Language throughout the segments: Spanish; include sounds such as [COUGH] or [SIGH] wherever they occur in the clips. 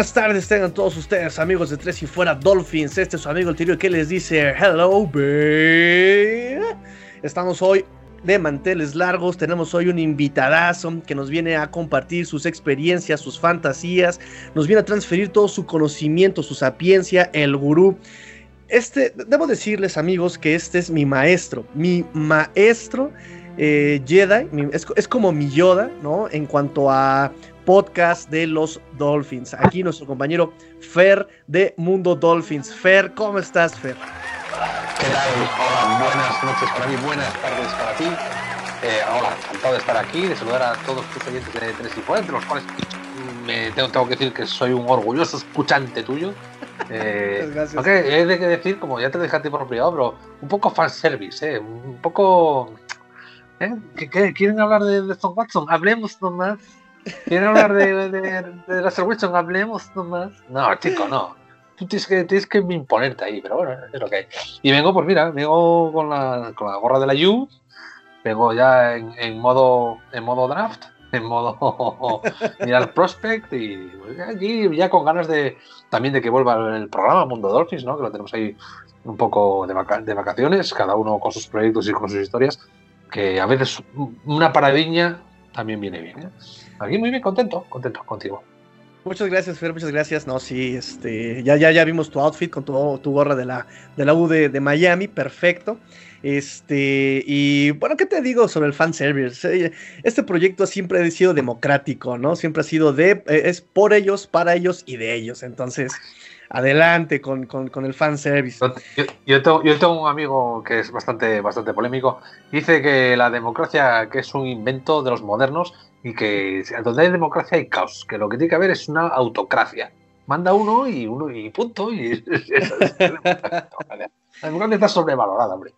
Buenas tardes, tengan todos ustedes, amigos de Tres y Fuera Dolphins. Este es su amigo el Tirio que les dice Hello, babe. Estamos hoy de manteles largos. Tenemos hoy un invitadazo que nos viene a compartir sus experiencias, sus fantasías. Nos viene a transferir todo su conocimiento, su sapiencia, el gurú. Este, debo decirles, amigos, que este es mi maestro. Mi maestro eh, Jedi. es, es como mi Yoda, ¿no? En cuanto a podcast de los Dolphins. Aquí nuestro compañero Fer de Mundo Dolphins. Fer, ¿cómo estás, Fer? ¿Qué tal? Hola, buenas noches para mí, buenas tardes para ti. Eh, hola, encantado de estar aquí, de saludar a todos tus oyentes de Tres y Fuera, entre los cuales me tengo, tengo, que decir que soy un orgulloso escuchante tuyo. [LAUGHS] Eh, gracias. Aunque he de decir, como ya te dejaste por privado, pero un poco fanservice, ¿eh? un poco... ¿eh? ¿Qué, quieren hablar de, de Stone Watson? Hablemos nomás. ¿Quieren hablar de, de, de Russell Wilson? Hablemos nomás. No, chico, no tú tienes que, tienes que imponerte ahí, pero bueno, es lo que hay. Y vengo, pues mira, vengo con la, con la gorra de la U, vengo ya en, en, modo, en modo draft, en modo [LAUGHS] mirar prospect y aquí ya con ganas de también de que vuelva el programa Mundo Dolphins, ¿no? Que lo tenemos ahí un poco de, de vacaciones, cada uno con sus proyectos y con sus historias, que a veces una paradiña también viene bien. ¿eh? Aquí muy bien, contento, contento contigo. Muchas gracias, Fer, muchas gracias. No, sí, este, ya, ya, ya vimos tu outfit con tu, tu gorra de la, de la U de, Miami, perfecto. Este, y bueno, ¿qué te digo sobre el fanservice? Este proyecto siempre ha sido democrático, ¿no? Siempre ha sido de, eh, es por ellos, para ellos y de ellos. Entonces, adelante con, con, con el fanservice. Yo, yo, tengo, yo tengo un amigo que es bastante, bastante polémico. Dice que la democracia, que es un invento de los modernos, y que donde hay democracia hay caos, que lo que tiene que haber es una autocracia. Manda uno y uno y punto. Y [LAUGHS] la democracia está sobrevalorada, hombre.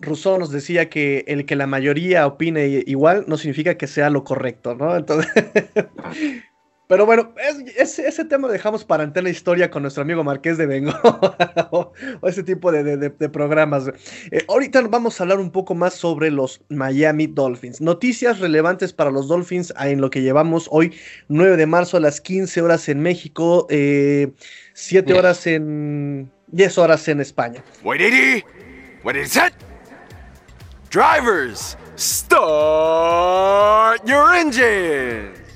Rousseau nos decía que el que la mayoría opine igual no significa que sea lo correcto, ¿no? Entonces, [LAUGHS] Pero bueno, ese tema lo dejamos para la historia con nuestro amigo Marqués de Bengo [LAUGHS] o, ese tipo de, programas. Eh, ahorita vamos a hablar un poco más sobre los Miami Dolphins. Noticias relevantes para los Dolphins en lo que llevamos hoy, 9 de marzo a las 15 horas en México, 7 eh, horas en... 10 horas en España. What is it? Drivers, start your engine.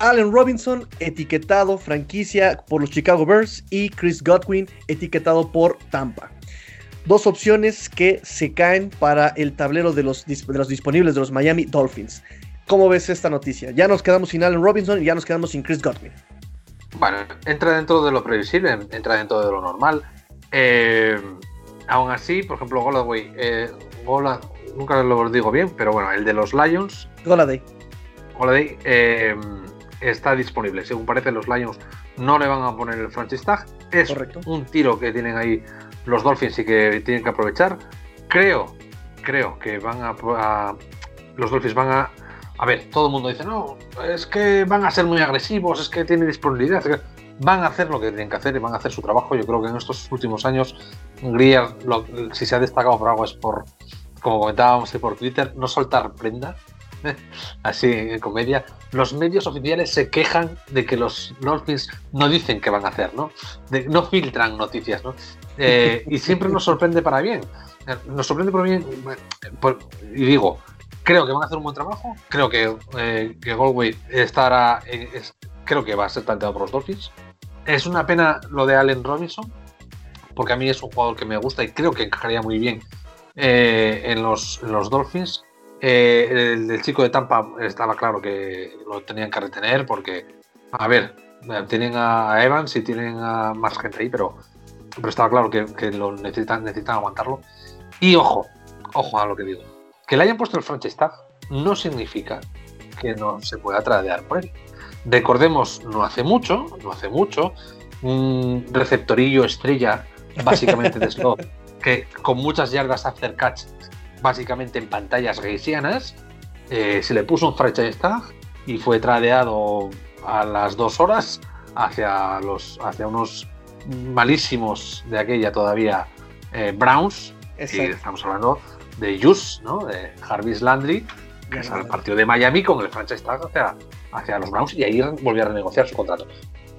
Allen Robinson, etiquetado franquicia por los Chicago Bears, y Chris Godwin, etiquetado por Tampa. Dos opciones que se caen para el tablero de los, de los disponibles de los Miami Dolphins. ¿Cómo ves esta noticia? Ya nos quedamos sin Allen Robinson y ya nos quedamos sin Chris Godwin. Bueno, entra dentro de lo previsible, entra dentro de lo normal. Eh, aún así, por ejemplo, Goladway, eh, nunca lo digo bien, pero bueno, el de los Lions. Goladay. Goladay, eh, está disponible. Según parece, los Lions no le van a poner el franchise tag. Es un tiro que tienen ahí los Dolphins y que tienen que aprovechar. Creo, creo que van a, los Dolphins van a a ver, todo el mundo dice, no, es que van a ser muy agresivos, es que tienen disponibilidad. Van a hacer lo que tienen que hacer y van a hacer su trabajo. Yo creo que en estos últimos años, Greer, si se ha destacado por algo es por, como comentábamos por Twitter, no soltar prenda, [LAUGHS] así en comedia, los medios oficiales se quejan de que los Dolphins no dicen qué van a hacer, ¿no? no filtran noticias, ¿no? Eh, y siempre nos sorprende para bien. Eh, nos sorprende para bien, y digo, creo que van a hacer un buen trabajo, creo que, eh, que Galway estará, creo que va a ser planteado por los Dolphins. Es una pena lo de Allen Robinson, porque a mí es un jugador que me gusta y creo que encajaría muy bien en, los, en los Dolphins. Eh, el, chico de Tampa estaba claro que lo tenían que retener porque, a ver, tienen a Evans y tienen a más gente ahí, pero, pero estaba claro que, lo necesitan, necesitan aguantarlo. Y ojo, ojo a lo que digo. Que le hayan puesto el franchise tag no significa que no se pueda tradear por él. Recordemos, no hace mucho, no hace mucho, un receptorillo estrella, básicamente de [LAUGHS] slot, que con muchas yardas after catch básicamente en pantallas geisianas. Eh, se le puso un franchise tag y fue tradeado a las dos horas hacia, los, hacia unos malísimos de aquella todavía eh, Browns. Y estamos hablando de Jus, ¿no? de Jarvis Landry, que es el partido de Miami con el franchise tag hacia, hacia los Browns y ahí volvió a renegociar su contrato.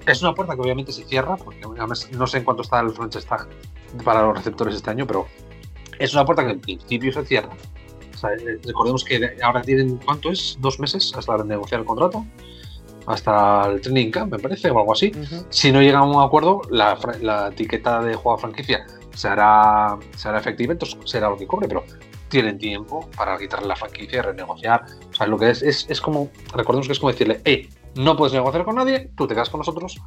Es una puerta que obviamente se cierra, porque no sé en cuánto está el franchise tag para los receptores este año, pero es una puerta que en principio se cierra. Eh, recordemos que ahora tienen, ¿cuánto es? ¿Dos meses hasta renegociar el contrato? Hasta el training camp, me parece, o algo así. Si no llegan a un acuerdo, la, la etiqueta de juego franquicia se hará, se hará efectiva, entonces será lo que cobre, pero tienen tiempo para quitarle la franquicia y renegociar. O sea, lo que es, es, es como, recordemos que es como decirle, hey, no puedes negociar con nadie, tú te quedas con nosotros,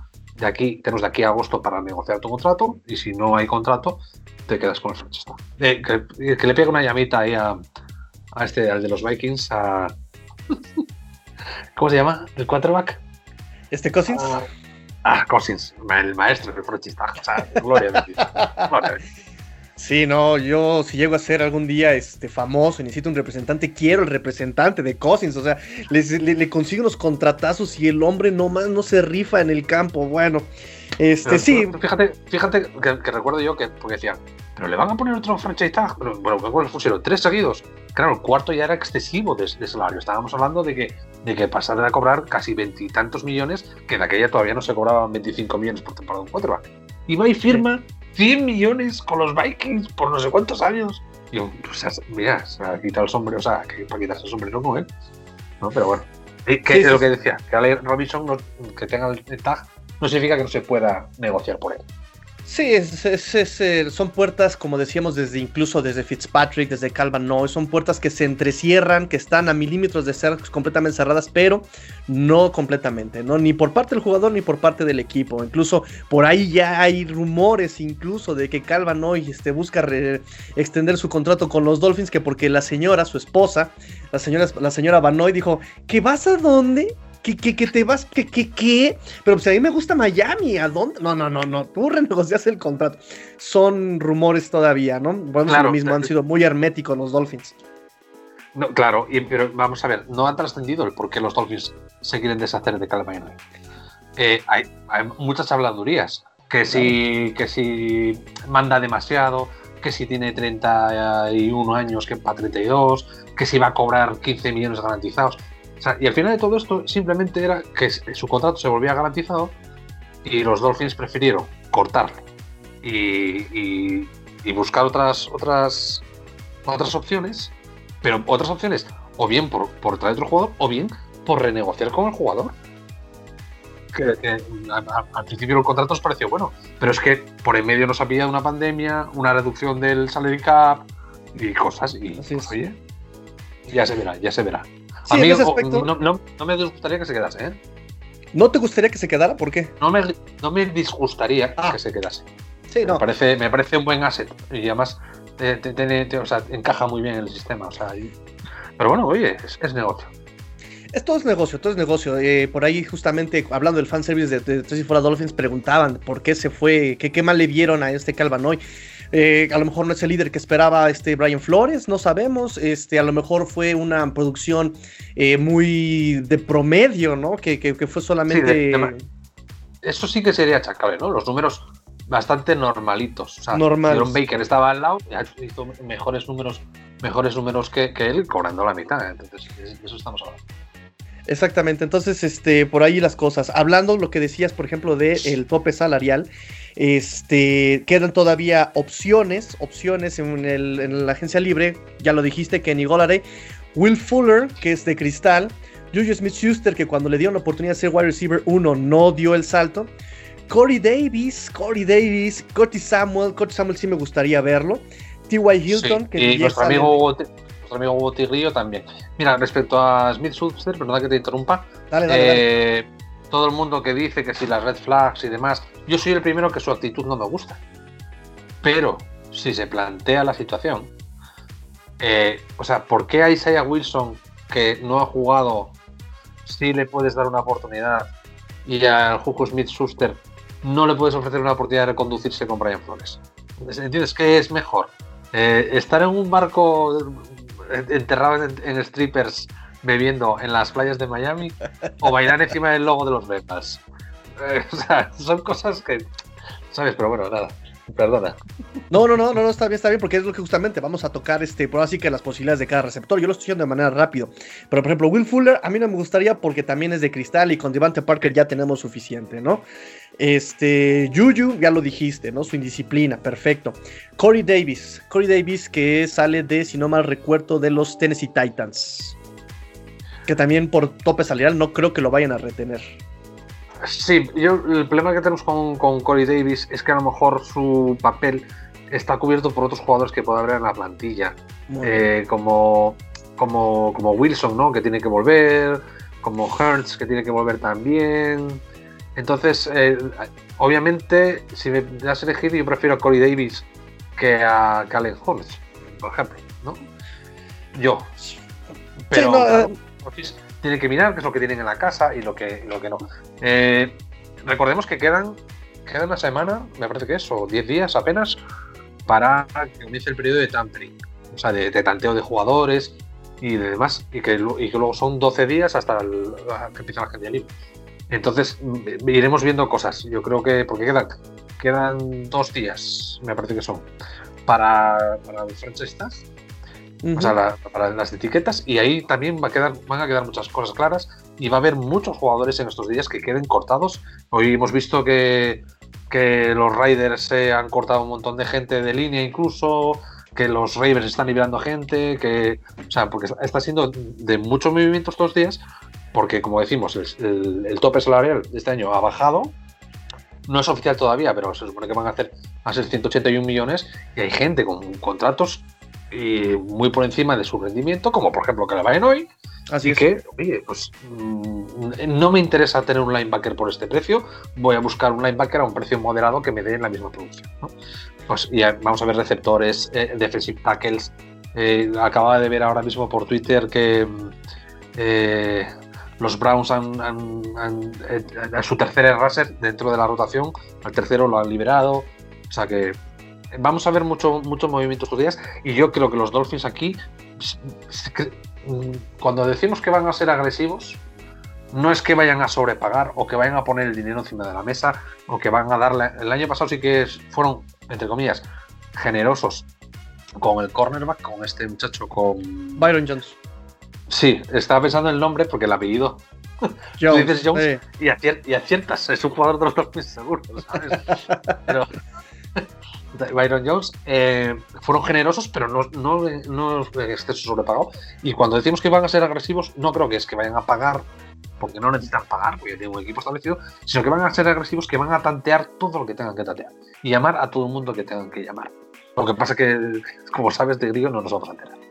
de aquí, tenemos de aquí a agosto para negociar tu contrato, y si no hay contrato, te quedas con el franchise eh, que, que, le pegue una llamita ahí a, a este, al de los Vikings, a... ¿Cómo se llama? ¿El quarterback? ¿Este Cousins? ah, Cousins, el maestro O sea, gloria a Dios. Gloria Dios. [LAUGHS] Sí, no, yo si llego a ser algún día este, famoso, necesito un representante, quiero el representante de Cousins, o sea, le, consigo unos contratazos y el hombre nomás no se rifa en el campo, bueno, este sí. Fíjate, fíjate que, recuerdo yo que, porque decía, pero le van a poner otro franchise tag, bueno, ¿cuáles pusieron? Tres seguidos. Claro, el cuarto ya era excesivo de, salario, estábamos hablando de que, de que pasar a cobrar casi veintitantos millones, que de aquella todavía no se cobraban 25 millones por temporada de un quarterback. Y va y firma 100 millones con los Vikings por no sé cuántos años. Y yo, pues, mira, se ha quitado el sombrero, o sea, que para quitarse el sombrero no, ¿eh? ¿No? Pero bueno. ¿Qué es lo que decía, que Ale Robinson que tenga el tag no significa que no se pueda negociar por él. Sí, es, son puertas, como decíamos, desde incluso desde Fitzpatrick, desde Calvin no, son puertas que se entrecierran, que están a milímetros de ser completamente cerradas, pero no completamente, ¿no? Ni por parte del jugador ni por parte del equipo. Incluso por ahí ya hay rumores, incluso, de que Calvin hoy este, busca extender su contrato con los Dolphins, que porque la señora, su esposa, la señora, la señora Banoy dijo, ¿que vas a dónde? ¿Qué, qué, te vas? ¿Qué, qué, qué? Pero pues a mí me gusta Miami, ¿a dónde? No, no, no, no, tú renegocias el contrato. Son rumores todavía, ¿no? Bueno, claro, lo mismo, han sido muy herméticos los Dolphins. No, claro, pero vamos a ver, no han trascendido el por qué los Dolphins se quieren deshacer de Calvin eh, hay, hay, muchas habladurías, que si, que si manda demasiado, que si tiene 31 años que para 32, que si va a cobrar 15 millones garantizados y al final de todo esto simplemente era que su contrato se volvía garantizado y los Dolphins prefirieron cortarlo. Y, buscar otras, otras, otras opciones, pero otras opciones o bien por, por traer otro jugador o bien por renegociar con el jugador. Que, al principio el contrato nos pareció bueno, pero es que por en medio nos ha pillado una pandemia, una reducción del salary cap y cosas, y pues, oye, ya se verá, ya se verá a mí no, me disgustaría que se quedase, ¿eh? ¿No te gustaría que se quedara? ¿Por qué? No me, no me disgustaría ah. que se quedase. Sí, no. Me parece, me parece un buen asset y además encaja muy bien en el sistema. pero bueno, oye, es, negocio. Esto es negocio, todo es negocio. Eh, por ahí, justamente, hablando del fanservice de, de Tres Fuera Dolphins, preguntaban por qué se fue, qué, qué mal le vieron a este Calvanoy. Eh, a lo mejor no es el líder que esperaba este Brian Flores, no sabemos. Este, a lo mejor fue una producción eh, muy de promedio, ¿no? Que, fue solamente. eso sí que sería achacable, ¿no? Los números bastante normalitos. O sea, Normal. Baker estaba al lado y hizo mejores números, mejores números que, él, cobrando la mitad. Entonces, de eso estamos hablando. Exactamente, entonces este, por ahí las cosas. Hablando lo que decías, por ejemplo, del el tope salarial, este, quedan todavía opciones, opciones en, la agencia libre. Ya lo dijiste, Kenny Golare, Will Fuller, que es de cristal, Julius Smith Schuster, que cuando le dieron la oportunidad de ser wide receiver 1 no dio el salto. Corey Davis, Corey Davis, Cody Samuel, Cody Samuel sí me gustaría verlo. T.Y. Hilton, que y nuestro amigo, nuestro amigo Botirrillo también. Mira, respecto a Smith Schuster, perdona que te interrumpa. Dale, dale, eh, todo el mundo que dice que si las red flags y demás, yo soy el primero que su actitud no me gusta. Pero si se plantea la situación, eh, o sea, ¿por qué a Isaiah Wilson, que no ha jugado, si le puedes dar una oportunidad y al Juju Smith Schuster no le puedes ofrecer una oportunidad de reconducirse con Brian Flores? ¿Entiendes? ¿Qué es mejor? Eh, ¿Estar en un barco enterrado en strippers bebiendo en las playas de Miami o bailar encima del logo de los Bengals. Eh, o sea, son cosas que, ¿sabes? Pero bueno, nada. Perdona. No, no, no, no, no, está bien, está bien, porque es lo que justamente vamos a tocar, este, por así que las posibilidades de cada receptor. Yo lo estoy haciendo de manera rápido. Pero, por ejemplo, Will Fuller, a mí no me gustaría porque también es de cristal y con Devante Parker ya tenemos suficiente, ¿no? Este, Juju, ya lo dijiste, ¿no? Su indisciplina, perfecto. Corey Davis, Corey Davis que sale de, si no mal recuerdo, de los Tennessee Titans. Que también por tope salarial no creo que lo vayan a retener. Sí, yo el problema que tenemos con, con Corey Davis es que a lo mejor su papel está cubierto por otros jugadores que puede haber en la plantilla. Eh, como, como, como Wilson, ¿no? Que tiene que volver, como Hertz, que tiene que volver también. Entonces, eh, obviamente, si me das a elegir, yo prefiero a Corey Davis que a Calen Holmes, por ejemplo, ¿no? Yo. Pero eh, tienen que mirar qué es lo que tienen en la casa y lo que, lo que no. Eh, recordemos que quedan, queda una semana, me parece que es, o 10 días apenas, para que comience el periodo de tampering, o sea, de, tanteo de jugadores y de demás, y que, y que luego son 12 días hasta que empieza la agencia libre. Entonces iremos viendo cosas. Yo creo que, porque quedan, quedan dos días, me parece que son, para, para el franchise o sea, para las etiquetas, y ahí también va a quedar, van a quedar muchas cosas claras. Y va a haber muchos jugadores en estos días que queden cortados. Hoy hemos visto que, que los Raiders se han cortado un montón de gente de línea incluso, que los Ravens están liberando gente, que, o sea, porque está siendo de muchos movimientos estos días, porque como decimos, el, tope salarial de este año ha bajado, no es oficial todavía, pero se supone que van a hacer a ser 181 millones y hay gente con contratos y muy por encima de su rendimiento, como por ejemplo que la vayan hoy. Así que, oye, pues mm, no me interesa tener un linebacker por este precio, voy a buscar un linebacker a un precio moderado que me dé la misma producción. Pues y vamos a ver receptores, eh, defensive tackles. Eh, acababa de ver ahora mismo por Twitter que eh, los Browns han, a su tercer raser dentro de la rotación, al tercero lo han liberado. O sea que vamos a ver mucho, mucho movimiento estos días y yo creo que los Dolphins aquí, mm, cuando decimos que van a ser agresivos, no es que vayan a sobrepagar o que vayan a poner el dinero encima de la mesa o que van a darle... El año pasado sí que fueron, entre comillas, generosos con el cornerback, con este muchacho, con... Byron Jones. Sí, estaba pensando en el nombre porque el apellido [LAUGHS] Jones, dices Jones y, aciertas, es un jugador de los Dolphins seguro, ¿sabes? [LAUGHS] Pero, [LAUGHS] Byron Jones, eh, fueron generosos, pero no, no, no exceso sobrepagado. Y cuando decimos que van a ser agresivos, no creo que es que vayan a pagar, porque no necesitan pagar, porque tienen un equipo establecido, sino que van a ser agresivos, que van a tantear todo lo que tengan que tantear y llamar a todo el mundo que tengan que llamar. Lo que pasa es que, como sabes, de griego no nos vamos a enterar.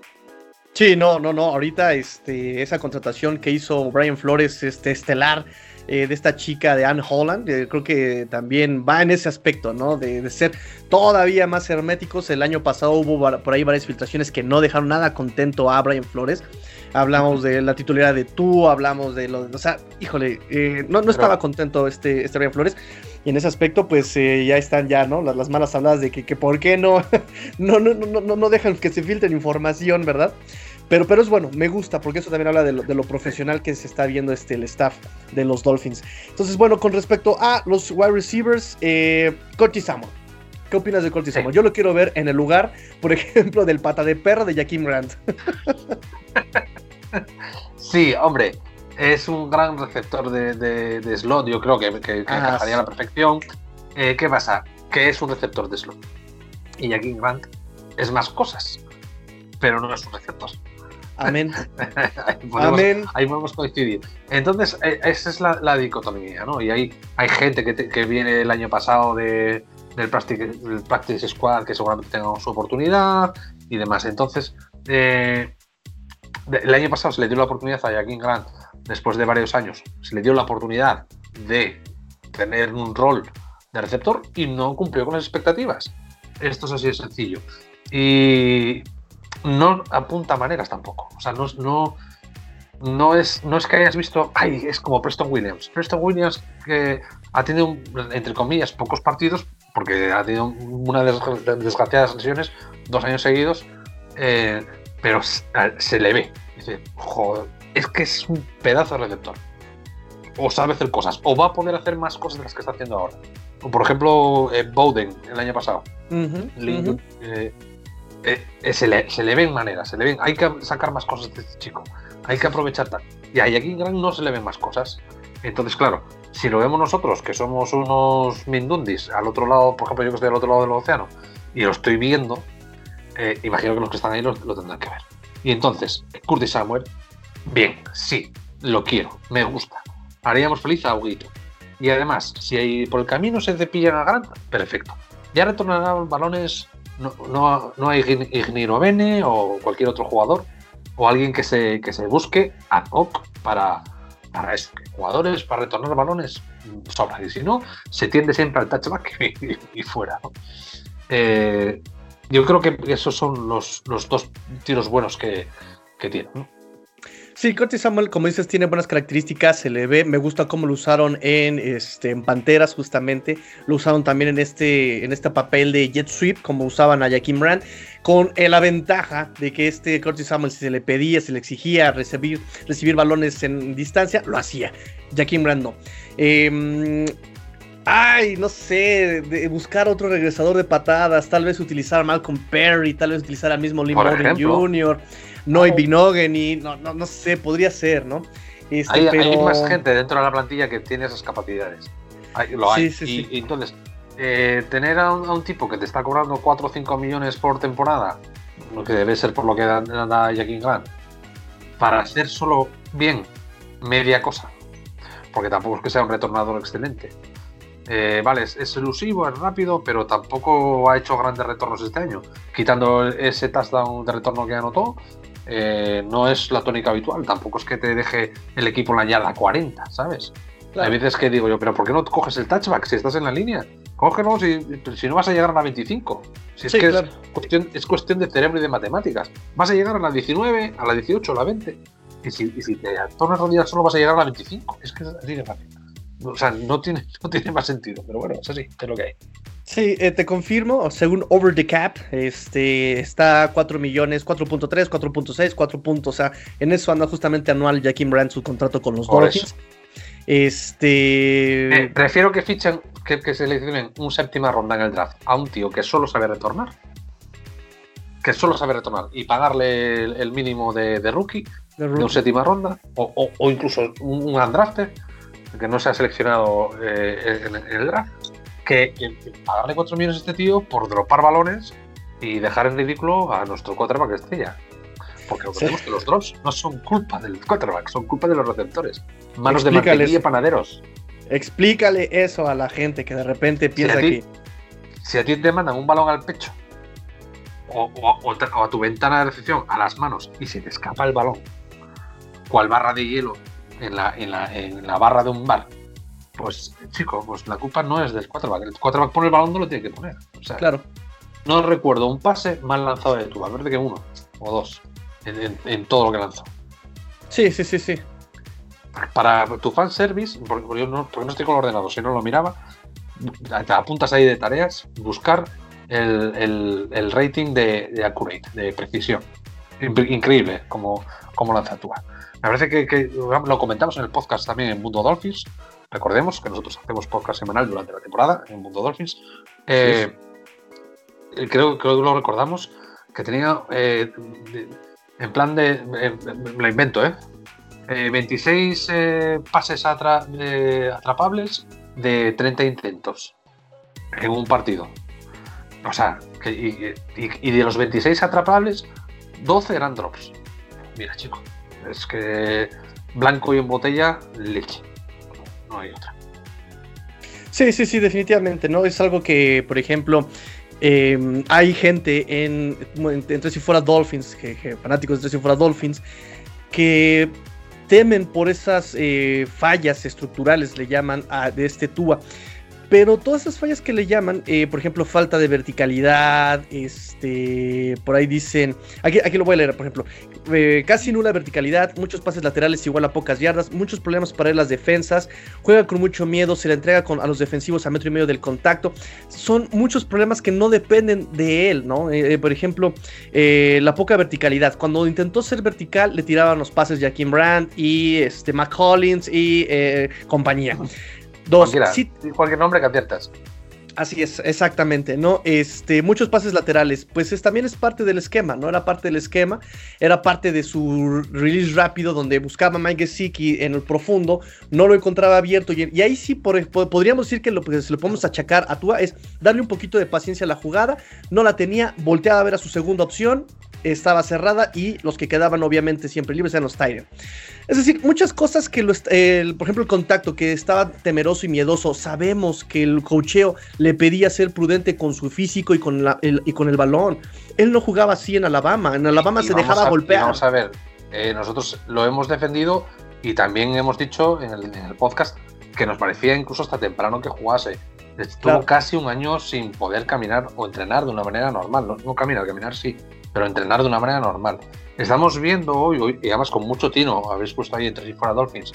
Sí, no, no, no. Ahorita este, esa contratación que hizo Brian Flores, este, estelar, eh, de esta chica de Anne Holland. Eh, creo que también va en ese aspecto, ¿no? De, ser todavía más herméticos. El año pasado hubo por ahí varias filtraciones que no dejaron nada contento a Brian Flores. Hablamos de la titularidad de tú, hablamos de lo. O sea, híjole, eh, no, no estaba contento este, este Brian Flores. Y en ese aspecto, pues ya están ya, ¿no? Las, malas habladas de que, que por qué [LAUGHS] no, no, no, no, no dejan que se filtre información, ¿verdad? Pero, pero es bueno, me gusta, porque eso también habla de lo, profesional que se está viendo este, el staff de los Dolphins. Entonces, bueno, con respecto a los wide receivers, eh, Curtis ¿Qué opinas de Curtis Samuel? Yo lo quiero ver en el lugar, por [LAUGHS] ejemplo, del pata de perro de Jaquim Grant. sí, hombre, es un gran receptor de, slot, yo creo que, que, ah, encajaría a la perfección. Eh, ¿Qué pasa? Que es un receptor de slot. Y Jaquim Grant es más cosas, pero no es un receptor. Amén. [LAUGHS] ahí, podemos, Amén. ahí podemos coincidir. Entonces, e, esa es la, dicotomía, ¿no? Y hay, hay gente que, viene el año pasado de, del, practice, Squad que seguramente tenga su oportunidad y demás. Entonces, eh, el año pasado se le dio la oportunidad a Joaquín Grant, después de varios años, se le dio la oportunidad de tener un rol de receptor y no cumplió con las expectativas. Esto es así de sencillo. Y no apunta maneras tampoco. O sea, no, no, es, no es que hayas visto, ay, es como Preston Williams. Preston Williams que ha tenido, entre comillas, pocos partidos, porque ha tenido una de desgraciadas lesiones dos años seguidos, eh, pero se le ve. Dice, joder, es que es un pedazo de receptor. O sabe hacer cosas, o va a poder hacer más cosas de las que está haciendo ahora. por ejemplo, Bowden el año pasado. se, le, se, le, ven maneras, se le ven, hay que sacar más cosas de este chico, hay que aprovechar tal. Y a Jaquín Gran no se le ven más cosas. Entonces, claro, si lo vemos nosotros, que somos unos mindundis, al otro lado, por ejemplo, yo que estoy al otro lado del océano, y lo estoy viendo, eh, imagino que los que están ahí lo, tendrán que ver. Y entonces, Curtis Samuel, bien, sí, lo quiero, me gusta. Haríamos feliz a Huguito. Y además, si por el camino se cepillan a Grant, perfecto. Ya retornarán balones, no, no, no hay Igniro Bene o cualquier otro jugador, o alguien que se, que se busque ad hoc para, para eso. Jugadores para retornar balones sobra. Y si no, se tiende siempre al touchback y, fuera. Eh, yo creo que esos son los, dos tiros buenos que, que tiene. Sí, Curtis Samuel, como dices, tiene buenas características, se le ve, me gusta cómo lo usaron en, este, en Panteras justamente, lo usaron también en este, en este papel de Jet Sweep, como usaban a Jaquim Rand, con eh, la ventaja de que este Curtis Samuel, si se le pedía, se le exigía recibir, recibir balones en distancia, lo hacía, Jaquim Rand no. Em, ay, no sé, de buscar otro regresador de patadas, tal vez utilizar a Malcolm Perry, tal vez utilizar al mismo Lee Morgan Jr., no hay Binogen y no, no, no sé, podría ser, ¿no? Este, hay, más gente dentro de la plantilla que tiene esas capacidades. lo hay. y, entonces, eh, tener a un, tipo que te está cobrando 4 o 5 millones por temporada, lo que debe ser por lo que da Jackie Grant, para hacer solo bien media cosa, porque tampoco es que sea un retornador excelente. Eh, vale, es, es, elusivo, es rápido, pero tampoco ha hecho grandes retornos este año. Quitando ese touchdown de retorno que anotó, eh, no es la tónica habitual. Tampoco es que te deje el equipo en la yarda 40, ¿sabes? Hay veces que digo yo, pero ¿por qué no coges el touchback si estás en la línea? Cógelo si, si no vas a llegar a la 25. Si es que es, cuestión, es cuestión de cerebro y de matemáticas. Vas a llegar a la 19, a la 18, a la 20. Y si, y si te tornas rodillas solo vas a llegar a la 25. Es que es así de fácil. O sea, no tiene, [LAUGHS] no tiene más sentido, pero bueno, es así, es lo que hay. Sí, eh, te confirmo, según Over the Cap, este, está 4 millones, 4.3, 4.6, 4. o sea, en eso anda justamente anual Jaquim Brand su contrato con los Dolphins. Este. Eh, prefiero que fichen, que, que seleccionen un séptima ronda en el draft a un tío que solo sabe retornar. Que solo sabe retornar y pagarle el, mínimo de, rookie, de, un séptima ronda, o, incluso un, un undrafted que no se ha seleccionado eh, en, el draft, que, pagarle 4 millones a este tío por dropar balones y dejar en ridículo a nuestro quarterback estrella. Porque recordemos que los drops no son culpa del quarterback, son culpa de los receptores. Manos de mantequilla y panaderos. Explícale eso a la gente que de repente piensa que. Si a ti te mandan un balón al pecho o, a tu ventana de recepción a las manos y se te escapa el balón, cual barra de hielo en la, en la, en la barra de un bar, pues chico, pues la culpa no es del quarterback. El quarterback pone el balón, no lo tiene que poner. O sea, claro. No recuerdo un pase mal lanzado de tu, ver que uno o dos en, todo lo que lanzó. Sí, sí, sí, sí. Para tu fanservice, porque, porque, yo no, porque no estoy con el ordenador, si no lo miraba, te apuntas ahí de tareas, buscar el, el, rating de, de, accurate, de precisión. Increíble como, como lanza. Me parece que, lo comentamos en el podcast también en Mundo Dolphins. Recordemos que nosotros hacemos podcast semanal durante la temporada en Mundo Dolphins. Eh, creo, que lo recordamos que tenía eh, en plan de. me lo invento, ¿eh? 26 eh, pases atrapables de 30 intentos en un partido. O sea, y, y, de los 26 atrapables, 12 eran drops. Mira, chicos. Es que blanco y en botella, leche. No hay otra. Sí, sí, sí, definitivamente, ¿no? Es algo que, por ejemplo, em, hay gente en, entre si fuera Dolphins, fanáticos de si fuera Dolphins, que temen por esas eh, fallas estructurales, le llaman, a, de este Tua. Pero todas esas fallas que le llaman, eh, por ejemplo, falta de verticalidad, este, por ahí dicen, aquí, aquí lo voy a leer, por ejemplo, eh, casi nula verticalidad, muchos pases laterales igual a pocas yardas, muchos problemas para las defensas, juega con mucho miedo, se le entrega a los defensivos a metro y medio del contacto, son muchos problemas que no dependen de él, ¿no? Eh, por ejemplo, la poca verticalidad, cuando intentó ser vertical le tiraban los pases Jaquim Brandt y este, McCollins y compañía Dos, cualquier nombre que aciertas. Así es, exactamente, ¿no? Este, muchos pases laterales, pues es, también es parte del esquema, ¿no? Era parte del esquema, era parte de su release rápido donde buscaba Mike Gesicki en el profundo, no lo encontraba abierto y, ahí sí podríamos decir que lo que se lo podemos achacar a Tua es darle un poquito de paciencia a la jugada, no la tenía, volteaba a ver a su segunda opción, estaba cerrada y los que quedaban obviamente siempre libres eran los Tyrant. Es decir, muchas cosas que, por ejemplo, el contacto que estaba temeroso y miedoso, sabemos que el cocheo le pedía ser prudente con su físico y con, el, y con el balón. Él no jugaba así en Alabama, en Alabama se dejaba golpear. Vamos a ver, eh, nosotros lo hemos defendido y también hemos dicho en el, podcast que nos parecía incluso hasta temprano que jugase. Estuvo casi un año sin poder caminar o entrenar de una manera normal. No, no caminar, caminar sí, pero entrenar de una manera normal. Estamos viendo hoy, hoy y además con mucho tino, habéis puesto ahí entre y fuera Dolphins,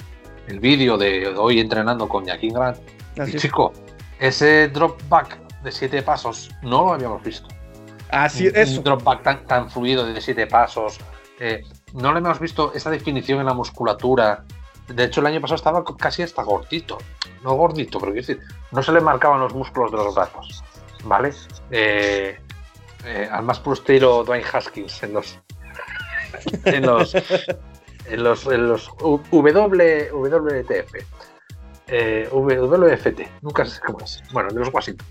el vídeo de hoy entrenando con Jaquín Grant. y chico, ese drop back de siete pasos no lo habíamos visto. Así es. Un drop back tan, tan fluido de siete pasos. Eh, no le hemos visto esa definición en la musculatura. De hecho, el año pasado estaba casi hasta gordito. No gordito, pero quiero decir, no se le marcaban los músculos de los brazos. ¿Vale? Eh, eh, al más puro estilo Dwayne Haskins en los [LAUGHS] en los, en los, en los w, WTF. Eh, WFT, nunca sé cómo es. Bueno, de los Washington.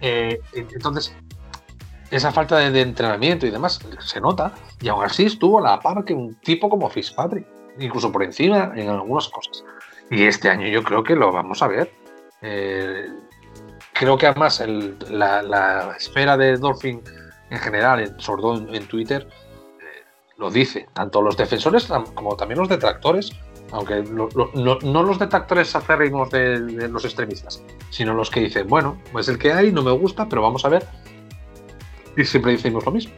Eh, entonces, esa falta de, entrenamiento y demás se nota, y aún así estuvo a la par que un tipo como Fitzpatrick, incluso por encima en algunas cosas. Y este año yo creo que lo vamos a ver. Eh, creo que además la, esfera de Dolphin en general, sobre todo en Twitter, lo dice, tanto los defensores como también los detractores, aunque no los detractores acérrimos de, de, los extremistas, sino los que dicen, bueno, pues el que hay, no me gusta, pero vamos a ver. Y siempre decimos lo mismo.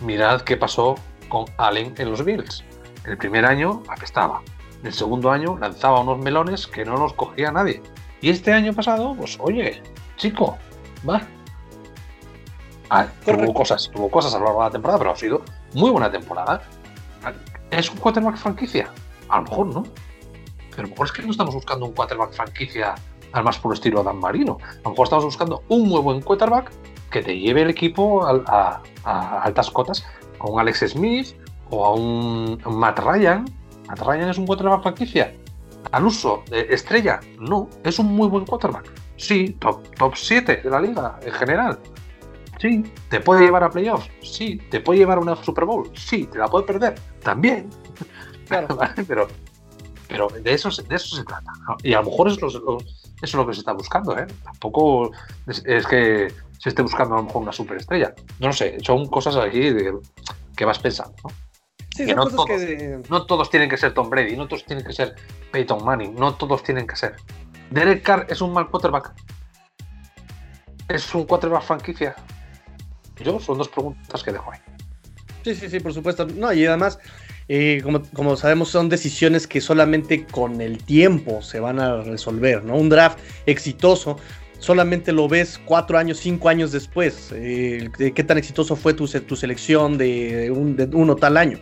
Mirad qué pasó con Allen en los Bills. El primer año apestaba. El segundo año lanzaba unos melones que no los cogía nadie. Y este año pasado, pues oye, chico, va. Ah, tuvo cosas, tuvo cosas a lo largo de la temporada, pero ha sido muy buena temporada. ¿Es un quarterback franquicia? A lo mejor no. Pero a lo mejor es que no estamos buscando un quarterback franquicia al más puro estilo Dan Marino. A lo mejor estamos buscando un muy buen quarterback que te lleve el equipo a, altas cotas, a un Alex Smith o a un, Matt Ryan. Matt Ryan es un quarterback franquicia. Al uso de estrella, no. Es un muy buen quarterback. Sí, top, top 7 de la liga en general. Sí. ¿Te puede llevar a playoffs? Sí. ¿Te puede llevar a una Super Bowl? Sí. ¿Te la puede perder? También. Claro. [LAUGHS] pero, pero de eso, de eso se trata. Y a lo mejor es lo, eso es lo que se está buscando. ¿eh? Tampoco es, que se esté buscando a lo mejor una superestrella. No lo sé. Son cosas aquí que vas pensando. ¿no? Sí, son no, cosas todos, que... no todos tienen que ser Tom Brady, no todos tienen que ser Peyton Manning, no todos tienen que ser. Derek Carr es un mal quarterback. Es un quarterback franquicia. Yo son dos preguntas que dejo ahí. Sí, sí, sí, por supuesto. No, y además, eh, como, como, sabemos, son decisiones que solamente con el tiempo se van a resolver, ¿no? Un draft exitoso solamente lo ves cuatro años, cinco años después. Eh, qué tan exitoso fue tu, tu selección de, un, uno tal año.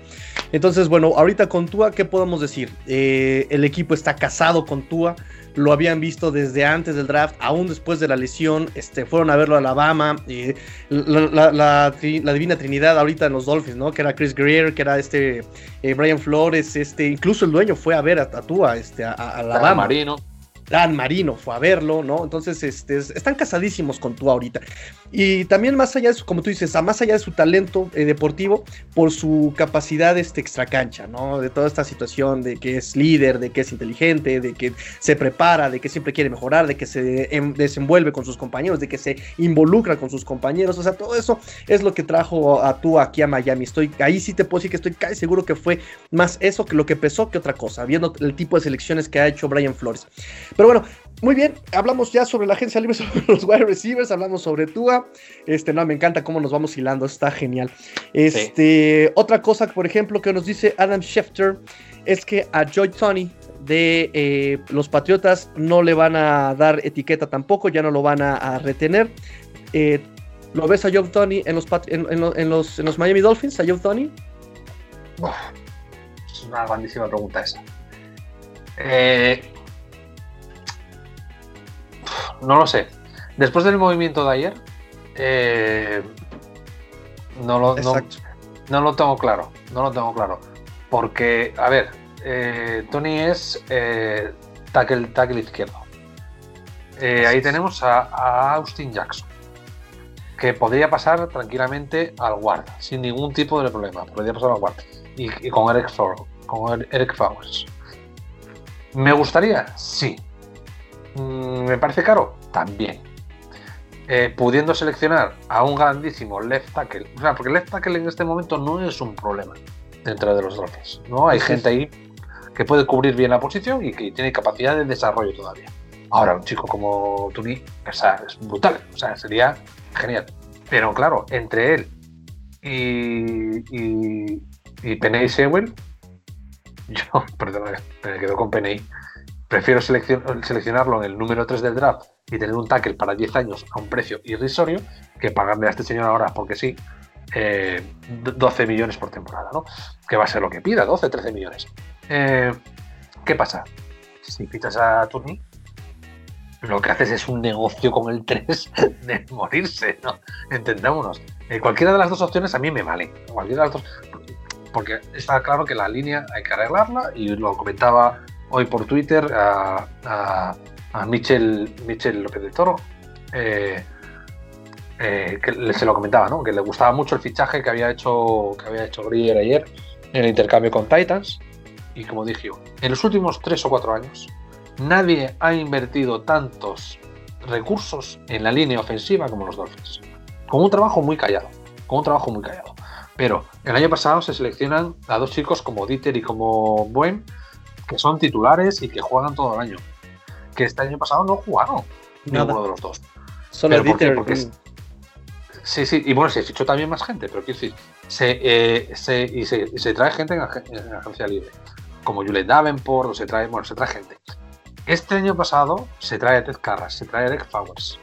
Entonces, bueno, ahorita con Tua, ¿qué podemos decir? Eh, el equipo está casado con Tua lo habían visto desde antes del draft, aún después de la lesión, este, fueron a verlo a Alabama, y la, divina trinidad ahorita en los Dolphins, ¿no? Que era Chris Greer, que era este eh, Brian Flores, este, incluso el dueño fue a ver a, Tua, este, a, Alabama. Marino. Dan Marino fue a verlo, ¿no? Entonces, este, están casadísimos con tú ahorita. Y también más allá de su, como tú dices, más allá de su talento eh, deportivo, por su capacidad este, extracancha, ¿no? De toda esta situación de que es líder, de que es inteligente, de que se prepara, de que siempre quiere mejorar, de que se em, desenvuelve con sus compañeros, de que se involucra con sus compañeros. O sea, todo eso es lo que trajo a tú aquí a Miami. Estoy, ahí sí te puedo decir que estoy casi seguro que fue más eso que lo que pesó que otra cosa, viendo el tipo de selecciones que ha hecho Brian Flores. Pero bueno, muy bien, hablamos ya sobre la agencia libre, [LAUGHS] sobre los wide receivers, hablamos sobre Tua. Este, no, me encanta cómo nos vamos hilando, está genial. Este, otra cosa, por ejemplo, que nos dice Adam Schefter es que a Joy Tony de eh, los Patriotas no le van a dar etiqueta tampoco, ya no lo van a, retener. Eh, ¿Lo ves a Joe Tony en los, en, los, en los Miami Dolphins, a Joe Tony? es una grandísima pregunta esa. Eh, no lo sé. Después del movimiento de ayer, eh, no, lo, no, lo tengo claro. No lo tengo claro. Porque, a ver, eh, Tony es eh, tackle, tackle izquierdo. Ahí tenemos a, Austin Jackson, que podría pasar tranquilamente al guard, sin ningún tipo de problema. Podría pasar al guard. Y, con, Eric con Eric Fowers. ¿Me gustaría? Sí. Mm, ¿Me parece caro? También. Eh, pudiendo seleccionar a un grandísimo left tackle. O sea, porque left tackle en este momento no es un problema dentro de los Dolphins. ¿no? Hay gente ahí que puede cubrir bien la posición y que tiene capacidad de desarrollo todavía. Ahora, un chico como Tuni, o sea, es brutal. O sea, sería genial. Pero claro, entre él y, y, y Penny Sewell, [LAUGHS] yo, perdón, me quedo con Penny. Prefiero seleccionarlo en el número 3 del draft y tener un tackle para 10 años a un precio irrisorio que pagarle a este señor ahora, porque sí, 12 eh, millones por temporada, ¿no? Que va a ser lo que pida, 12, 13 millones. Eh, ¿Qué pasa? Si pitas a Turni, lo que haces es un negocio con el 3 [LAUGHS] de morirse, ¿no? Entendámonos. Eh, cualquiera de las dos opciones a mí me vale. Cualquiera de las dos. Porque está claro que la línea hay que arreglarla y lo comentaba hoy por Twitter a, a, Michel, Michel López del Toro. Eh, eh, que se lo comentaba, ¿no? Que le gustaba mucho el fichaje que había hecho que había hecho Grier ayer en el intercambio con Titans. Y como dije yo, en los últimos tres o cuatro años nadie ha invertido tantos recursos en la línea ofensiva como los Dolphins. Con un trabajo muy callado. Con un trabajo muy callado. Pero el año pasado se seleccionan a dos chicos como Dieter y como Buen, que son titulares y que juegan todo el año. Que este año pasado no jugaron ninguno de los dos. Solo Dieter. Sí, sí, y bueno, se fichó también más gente, pero quiero decir, se, eh, se, y se, trae gente en, agencia libre, como Juliet Davenport, o se trae, bueno, se trae gente. Este año pasado se trae a Ted Carras, se trae a Eric Fowers,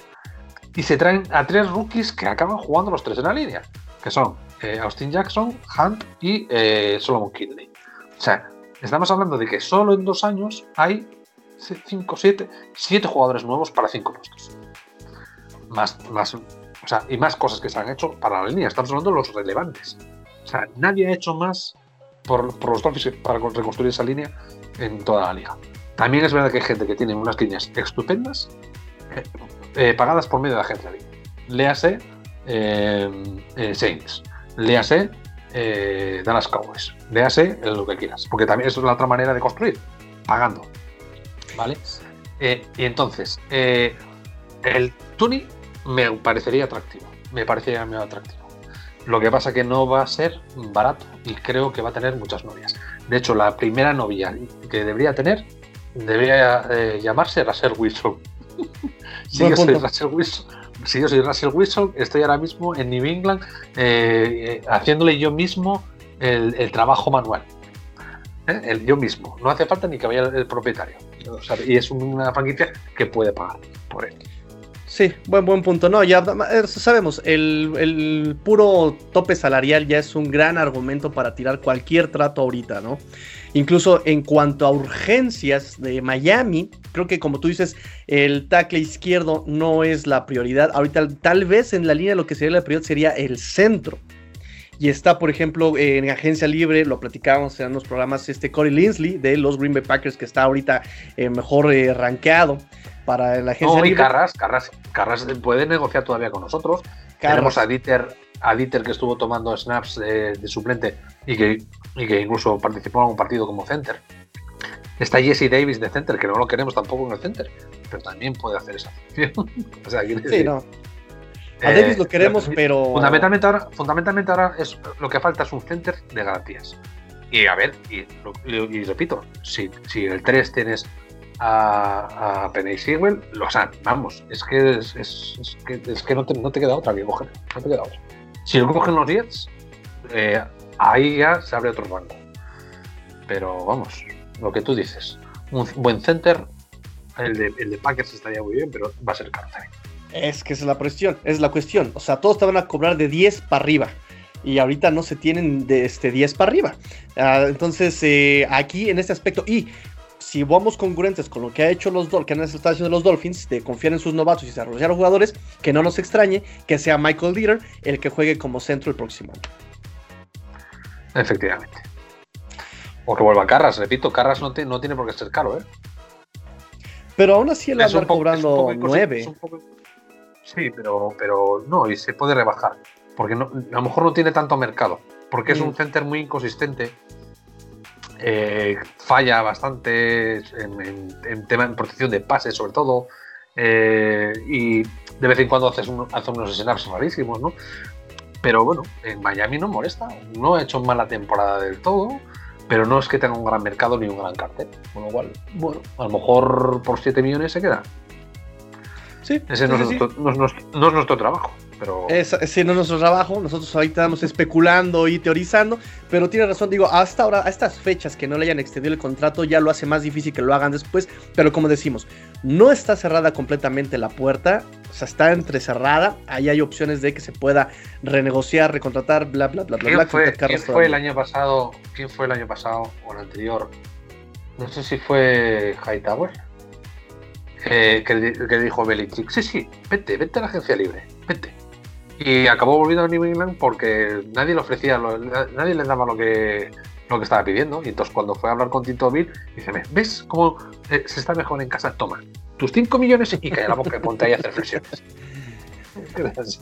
y se traen a tres rookies que acaban jugando los tres en la línea, que son eh, Austin Jackson, Hunt y eh, Solomon Kidney. O sea, estamos hablando de que solo en dos años hay 5, 7, 7 jugadores nuevos para 5 puestos. Más, más o sea, y más cosas que se han hecho para la línea. Estamos hablando de los relevantes. O sea, nadie ha hecho más por, los Dolphins para reconstruir esa línea en toda la liga. También es verdad que hay gente que tiene unas líneas estupendas eh, eh, pagadas por medio de la agencia libre. Léase eh, Saints, léase Dallas Cowboys, léase lo que quieras, porque también eso es la otra manera de construir, pagando. ¿Vale? y entonces, el Tuni me parecería atractivo. Me parecería muy atractivo. Lo que pasa que no va a ser barato y creo que va a tener muchas novias. De hecho, la primera novia que debería tener debería eh, llamarse Russell Wilson. [LAUGHS] soy Russell Wilson si yo soy Russell Wilson, estoy ahora mismo en New England eh, eh, haciéndole yo mismo el, trabajo manual. El, yo mismo. No hace falta ni que vaya el, propietario. y es una franquicia que puede pagar por él. Sí, buen, buen punto. No, ya eh, sabemos, el, puro tope salarial ya es un gran argumento para tirar cualquier trato ahorita, ¿no? Incluso en cuanto a urgencias de Miami, creo que como tú dices, el tackle izquierdo no es la prioridad. Ahorita tal vez en la línea lo que sería la prioridad sería el centro. Y está, por ejemplo, en agencia libre, lo platicábamos en los programas, este Corey Linsley de los Green Bay Packers, que está ahorita eh, mejor eh, rankeado para la agencia no, y Carras, Carras, Carras puede negociar todavía con nosotros. Tenemos a Dieter, a Dieter que estuvo tomando snaps de, suplente y que, que incluso participó en un partido como center. Está Jesse Davis de center, que no lo queremos tampoco en el center, pero también puede hacer esa función. [LAUGHS] o sea, sí, no. A Davis lo queremos, pero. Fundamentalmente ahora, fundamentalmente ahora es, lo que falta es un center de garantías. Y a ver, y, repito, si, si en el 3 tienes a, a Penny Sewell, lo sea, vamos, es que, es, es, que, es que no, te, no, te, queda otra que coger, no te queda otra. Si lo cogen los Jets, eh, ahí ya se abre otro rango. Pero vamos, lo que tú dices, un buen center, el de, el de Packers estaría muy bien, pero va a ser caro también. Es que es la cuestión, es la cuestión. O sea, todos te van a cobrar de 10 para arriba. Y ahorita no se tienen de este 10 para arriba. Ah, entonces, eh, aquí en este aspecto, y si vamos concurrentes con lo que ha hecho los Dolphins, que han estado haciendo los Dolphins, de confiar en sus novatos y desarrollar a los jugadores, que no nos extrañe que sea Michael Dieter el que juegue como centro el próximo año. Efectivamente. O que vuelva Carras, repito, Carras no, no tiene por qué ser caro, ¿eh? Pero aún así él va a estar cobrando 9. Sí, pero, pero no, y se puede rebajar. Porque no, a lo mejor no tiene tanto mercado. Porque es un center muy inconsistente. Eh, falla bastante en, tema de protección de pases, sobre todo. Eh, y de vez en cuando hace unos snaps rarísimos, ¿no? Pero bueno, en Miami no molesta. No ha hecho mala temporada del todo, pero no es que tenga un gran mercado ni un gran cartel. Con lo cual, bueno, a lo mejor por 7 millones se queda. Sí. Ese no, es nuestro, trabajo. Pero... ese no es nuestro trabajo, nosotros ahorita estamos especulando y teorizando, pero tiene razón, digo, hasta ahora, a estas fechas que no le hayan extendido el contrato ya lo hace más difícil que lo hagan después, pero como decimos, no está cerrada completamente la puerta, o sea, está entrecerrada, ahí hay opciones de que se pueda renegociar, recontratar, bla, bla, bla, bla. Fue, ¿quién fue el año pasado? ¿Quién fue el año pasado o el anterior? No sé si fue Hightower eh, que, dijo Belichick, sí, sí, vete, vete a la agencia libre, vete. Y acabó volviendo a New England porque nadie le ofrecía, nadie le daba lo que, lo que estaba pidiendo. Y entonces cuando fue a hablar con Tito Bill, dice, ¿ves cómo eh, se está mejor en casa? Toma, tus 5 millones y calla la boca y ponte ahí a hacer flexiones. [LAUGHS]